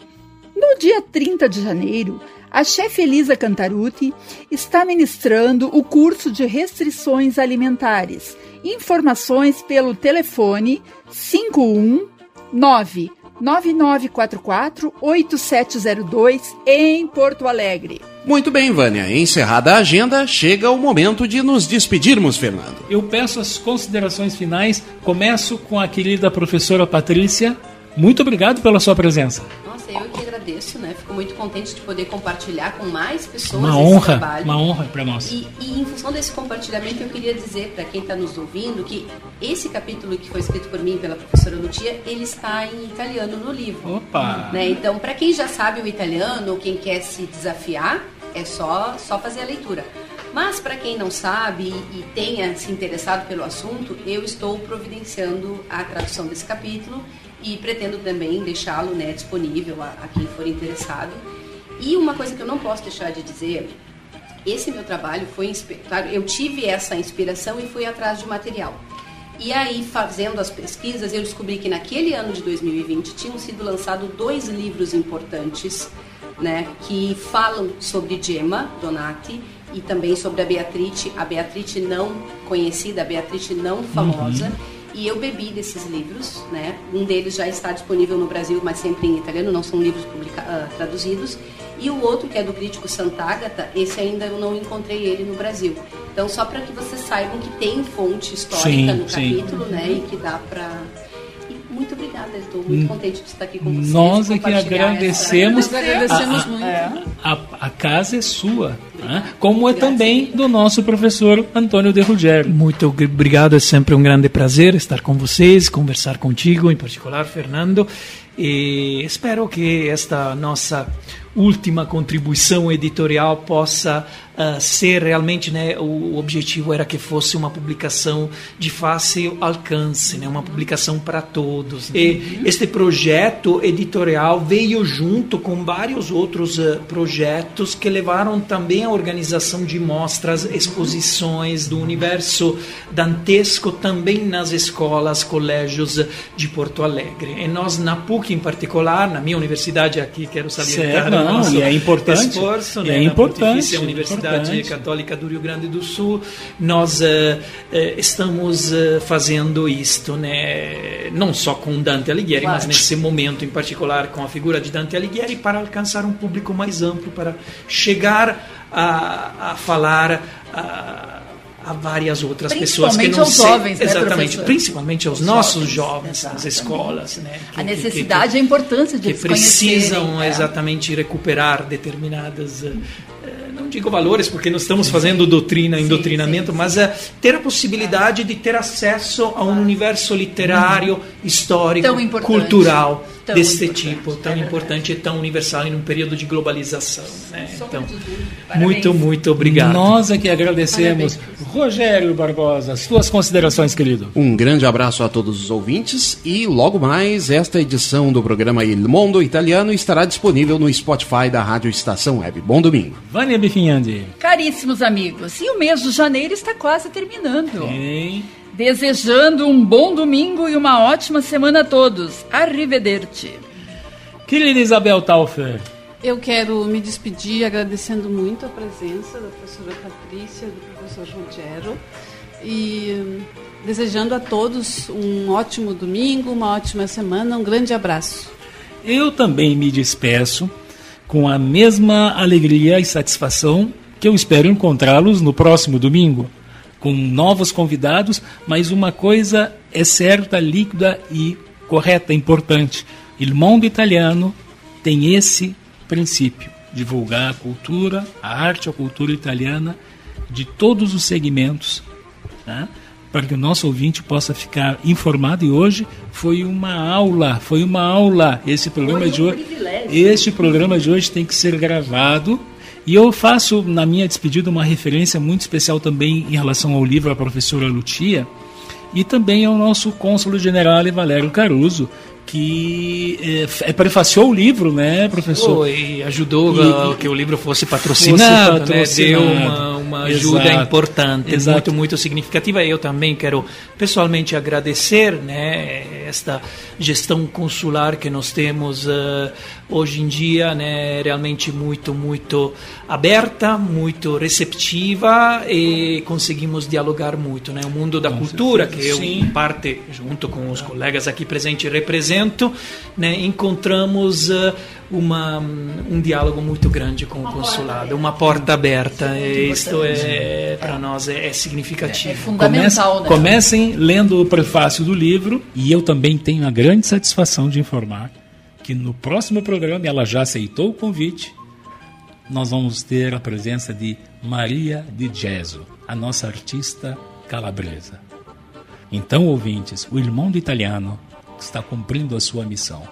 No dia 30 de janeiro, a chefe Elisa Cantaruti está ministrando o curso de restrições alimentares. Informações pelo telefone 51 9944-8702 em Porto Alegre. Muito bem, Vânia. Encerrada a agenda, chega o momento de nos despedirmos, Fernando. Eu peço as considerações finais. Começo com a querida professora Patrícia. Muito obrigado pela sua presença. Eu que agradeço, né? Fico muito contente de poder compartilhar com mais pessoas Uma esse honra, trabalho. uma honra para nós. E, e em função desse compartilhamento, eu queria dizer para quem está nos ouvindo que esse capítulo que foi escrito por mim pela professora Lucia, ele está em italiano no livro. Opa! Né? Então, para quem já sabe o italiano ou quem quer se desafiar, é só, só fazer a leitura. Mas para quem não sabe e tenha se interessado pelo assunto, eu estou providenciando a tradução desse capítulo e pretendo também deixá-lo né, disponível a, a quem for interessado. E uma coisa que eu não posso deixar de dizer, esse meu trabalho foi claro, eu tive essa inspiração e fui atrás de material. E aí, fazendo as pesquisas, eu descobri que naquele ano de 2020 tinham sido lançados dois livros importantes, né, que falam sobre Gemma Donati e também sobre a Beatrice, a Beatrice não conhecida, a Beatrice não famosa. E eu bebi desses livros, né? Um deles já está disponível no Brasil, mas sempre em italiano, não são livros publica- ah, traduzidos. E o outro, que é do crítico Sant'Agata, esse ainda eu não encontrei ele no Brasil. Então, só para que vocês saibam que tem fonte histórica Sim, no sim. capítulo, né? E que dá para. Muito obrigada, estou muito Hum. contente de estar aqui com vocês. Nós é que agradecemos. Essa... Nós agradecemos a, muito. A, a- a casa é sua, né? como é também do nosso professor Antônio De Ruggiero. Muito obrigado, é sempre um grande prazer estar com vocês, conversar contigo, em particular, Fernando. E espero que esta nossa última contribuição editorial possa ah, ser realmente, né, o objetivo era que fosse uma publicação de fácil alcance, né, uma publicação para todos. E este projeto editorial veio junto com vários outros ah, projetos que levaram também à organização de mostras, exposições do universo dantesco também nas escolas, colégios de Porto Alegre. E nós na PUC em particular, na minha universidade aqui, quero salientar Certo, não, e é importante. esforço, né, é importante, Universidade importante. Católica do Rio Grande do Sul, nós eh, eh, estamos eh, fazendo isto, né, não só com Dante Alighieri, Claro. mas nesse momento em particular com a figura de Dante Alighieri para alcançar um público mais amplo, para chegar a, a falar a, a várias outras pessoas que não aos se- jovens, né, exatamente, professor? principalmente aos Os nossos jovens, jovens, nas escolas, né, que- A que- necessidade que- e a importância de que precisam é. exatamente recuperar determinadas eh, eh, não digo valores porque não estamos fazendo doutrina em doutrinamento mas é ter a possibilidade de ter acesso a um universo literário histórico Tão importante. cultural Tão deste importante. tipo tão importante e tão universal em um período de globalização né? então Parabéns. muito muito obrigado Nós é que agradecemos. Rogério Barbosa, suas considerações, querido. Um grande abraço a todos os ouvintes e logo mais esta edição do programa Il Mondo Italiano estará disponível no Spotify da Rádio Estação Web. Bom domingo. Vânia Bifinhandi. Caríssimos amigos, e o mês de janeiro está quase terminando. Sim. Desejando um bom domingo e uma ótima semana a todos. Arrivederci. Querida Isabel Taufer. Eu quero me despedir agradecendo muito a presença da professora Patrícia, do professor Rogério e hum, desejando a todos um ótimo domingo, uma ótima semana, um grande abraço. Eu também me despeço com a mesma alegria e satisfação que eu espero encontrá-los no próximo domingo, com novos convidados, mas uma coisa é certa, líquida e correta, importante. Il mondo italiano tem esse princípio, divulgar a cultura, a arte, a cultura italiana de todos os segmentos, né? para que o nosso ouvinte possa ficar informado. E hoje foi uma aula, foi uma aula. Esse programa Foi um de hoje, privilégio. este programa de hoje tem que ser gravado. E eu faço na minha despedida uma referência muito especial também em relação ao livro A Professora Lucia e também ao nosso cônsul general Valério Caruso, que é, é, prefaciou o livro, né, professor? Foi, ajudou E- a que o livro fosse patrocinado, fosse né? patrocinado. deu uma, uma ajuda Exato. importante, Exato. muito, muito significativa. Eu também quero pessoalmente agradecer né, esta gestão consular que nós temos uh, hoje em dia né, realmente muito, muito aberta, muito receptiva e conseguimos dialogar muito. Né? O mundo da Com cultura, certeza, que eu, sim. em parte, junto com os colegas aqui presentes, represento, né, encontramos uh, uma, um diálogo muito grande com o consulado, uma porta aberta. E isto é, para nós, é, é significativo. Comece- Comecem lendo o prefácio do livro e eu também tenho a grande satisfação de informar que no próximo programa ela já aceitou o convite. Nós vamos ter a presença de Maria Di Gesso, a nossa artista calabresa. Então, ouvintes, o irmão do italiano está cumprindo a sua missão.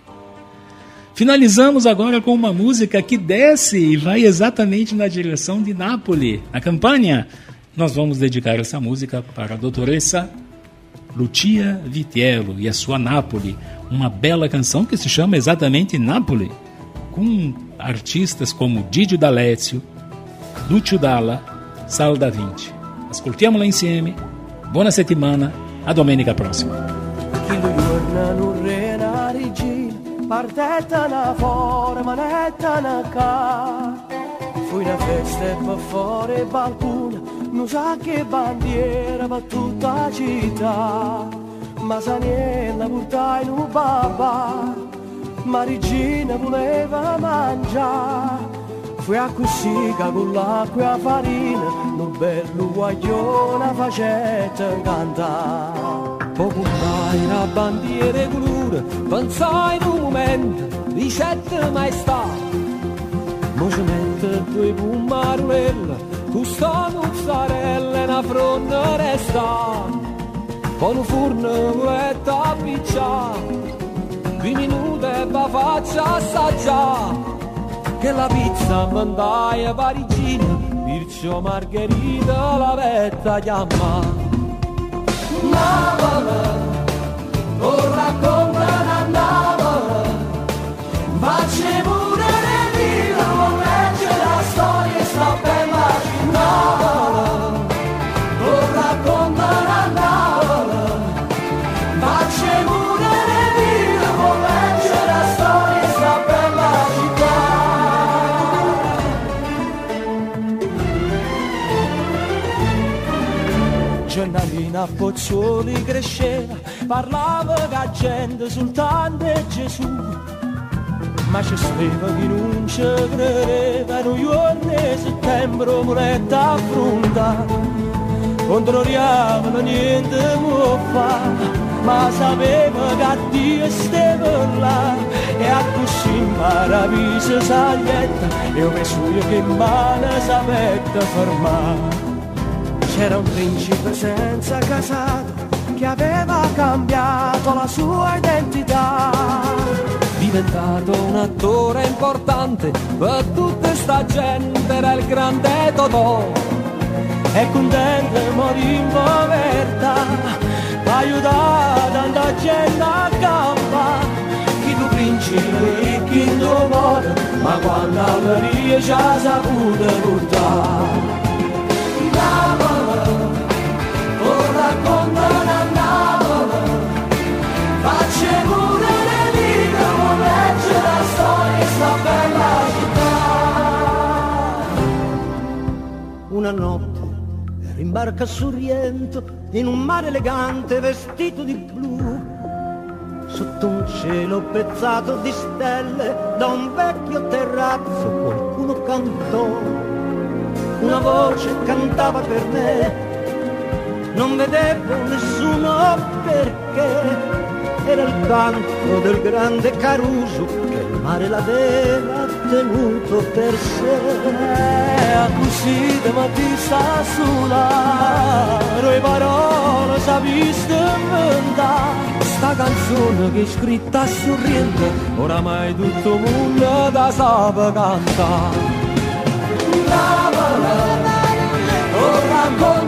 Finalizamos agora com uma música que desce e vai exatamente na direção de Nápoles, na campanha. Nós vamos dedicar essa música para a doutoressa Lucia Vitiello e a sua Nápoles, uma bela canção que se chama exatamente Nápoles, com artistas como Didio D'Alessio, Lucio Dalla, Sal da Vinci. Ascoltiamola insieme. Buona settimana, a domenica regina, partetta na fora, na ca. Fu una festa balcone, non sa che bandiera per tutta la città. Ma Saniella portai un babà, ma regina voleva mangiare. Fui a cucica con l'acqua e la farina, no bello guaglione facetta cantare. Poco mai la bandiera colore, pensai in un momento, ricette maestà. Mo ci mette due pumarulelle, Custano sarelle una fronna resta Con un furno e tapiccia Di minute va faccia assaggia Che la pizza mandai a parigina Vircio margherita la vetta chiama Navola, o oh, racconta da Navola Facevo a Pozzuoli cresceva, parlava che gente soltanto è Gesù. Ma ci stava chi non ci credeva, giorni di settembre voletta affrontare. Controlliamo niente può fare, ma sapeva che Dio stava là. E a così maraviglia saglietta, e ho messo io che male sapetta fermare. C'era un principe senza casato che aveva cambiato la sua identità. Diventato un attore importante per tutta sta gente, era il grande Totò. E contento morì in povertà, aiutato tanta gente a campa. Chi tu principe chi tu muore, ma quando alla ci ha saputo portare. Una notte ero in barca su Riento, in un mare elegante vestito di blu, sotto un cielo pezzato di stelle, da un vecchio terrazzo qualcuno cantò. Una voce cantava per me, non vedevo nessuno perché era il canto del grande Caruso che il mare l'aveva tenuto per sé. A così da mattina sola, le parole sapiste inventare. Sta canzone che è scritta sorriente, oramai tutto il mondo da sape. Navala, oh racconta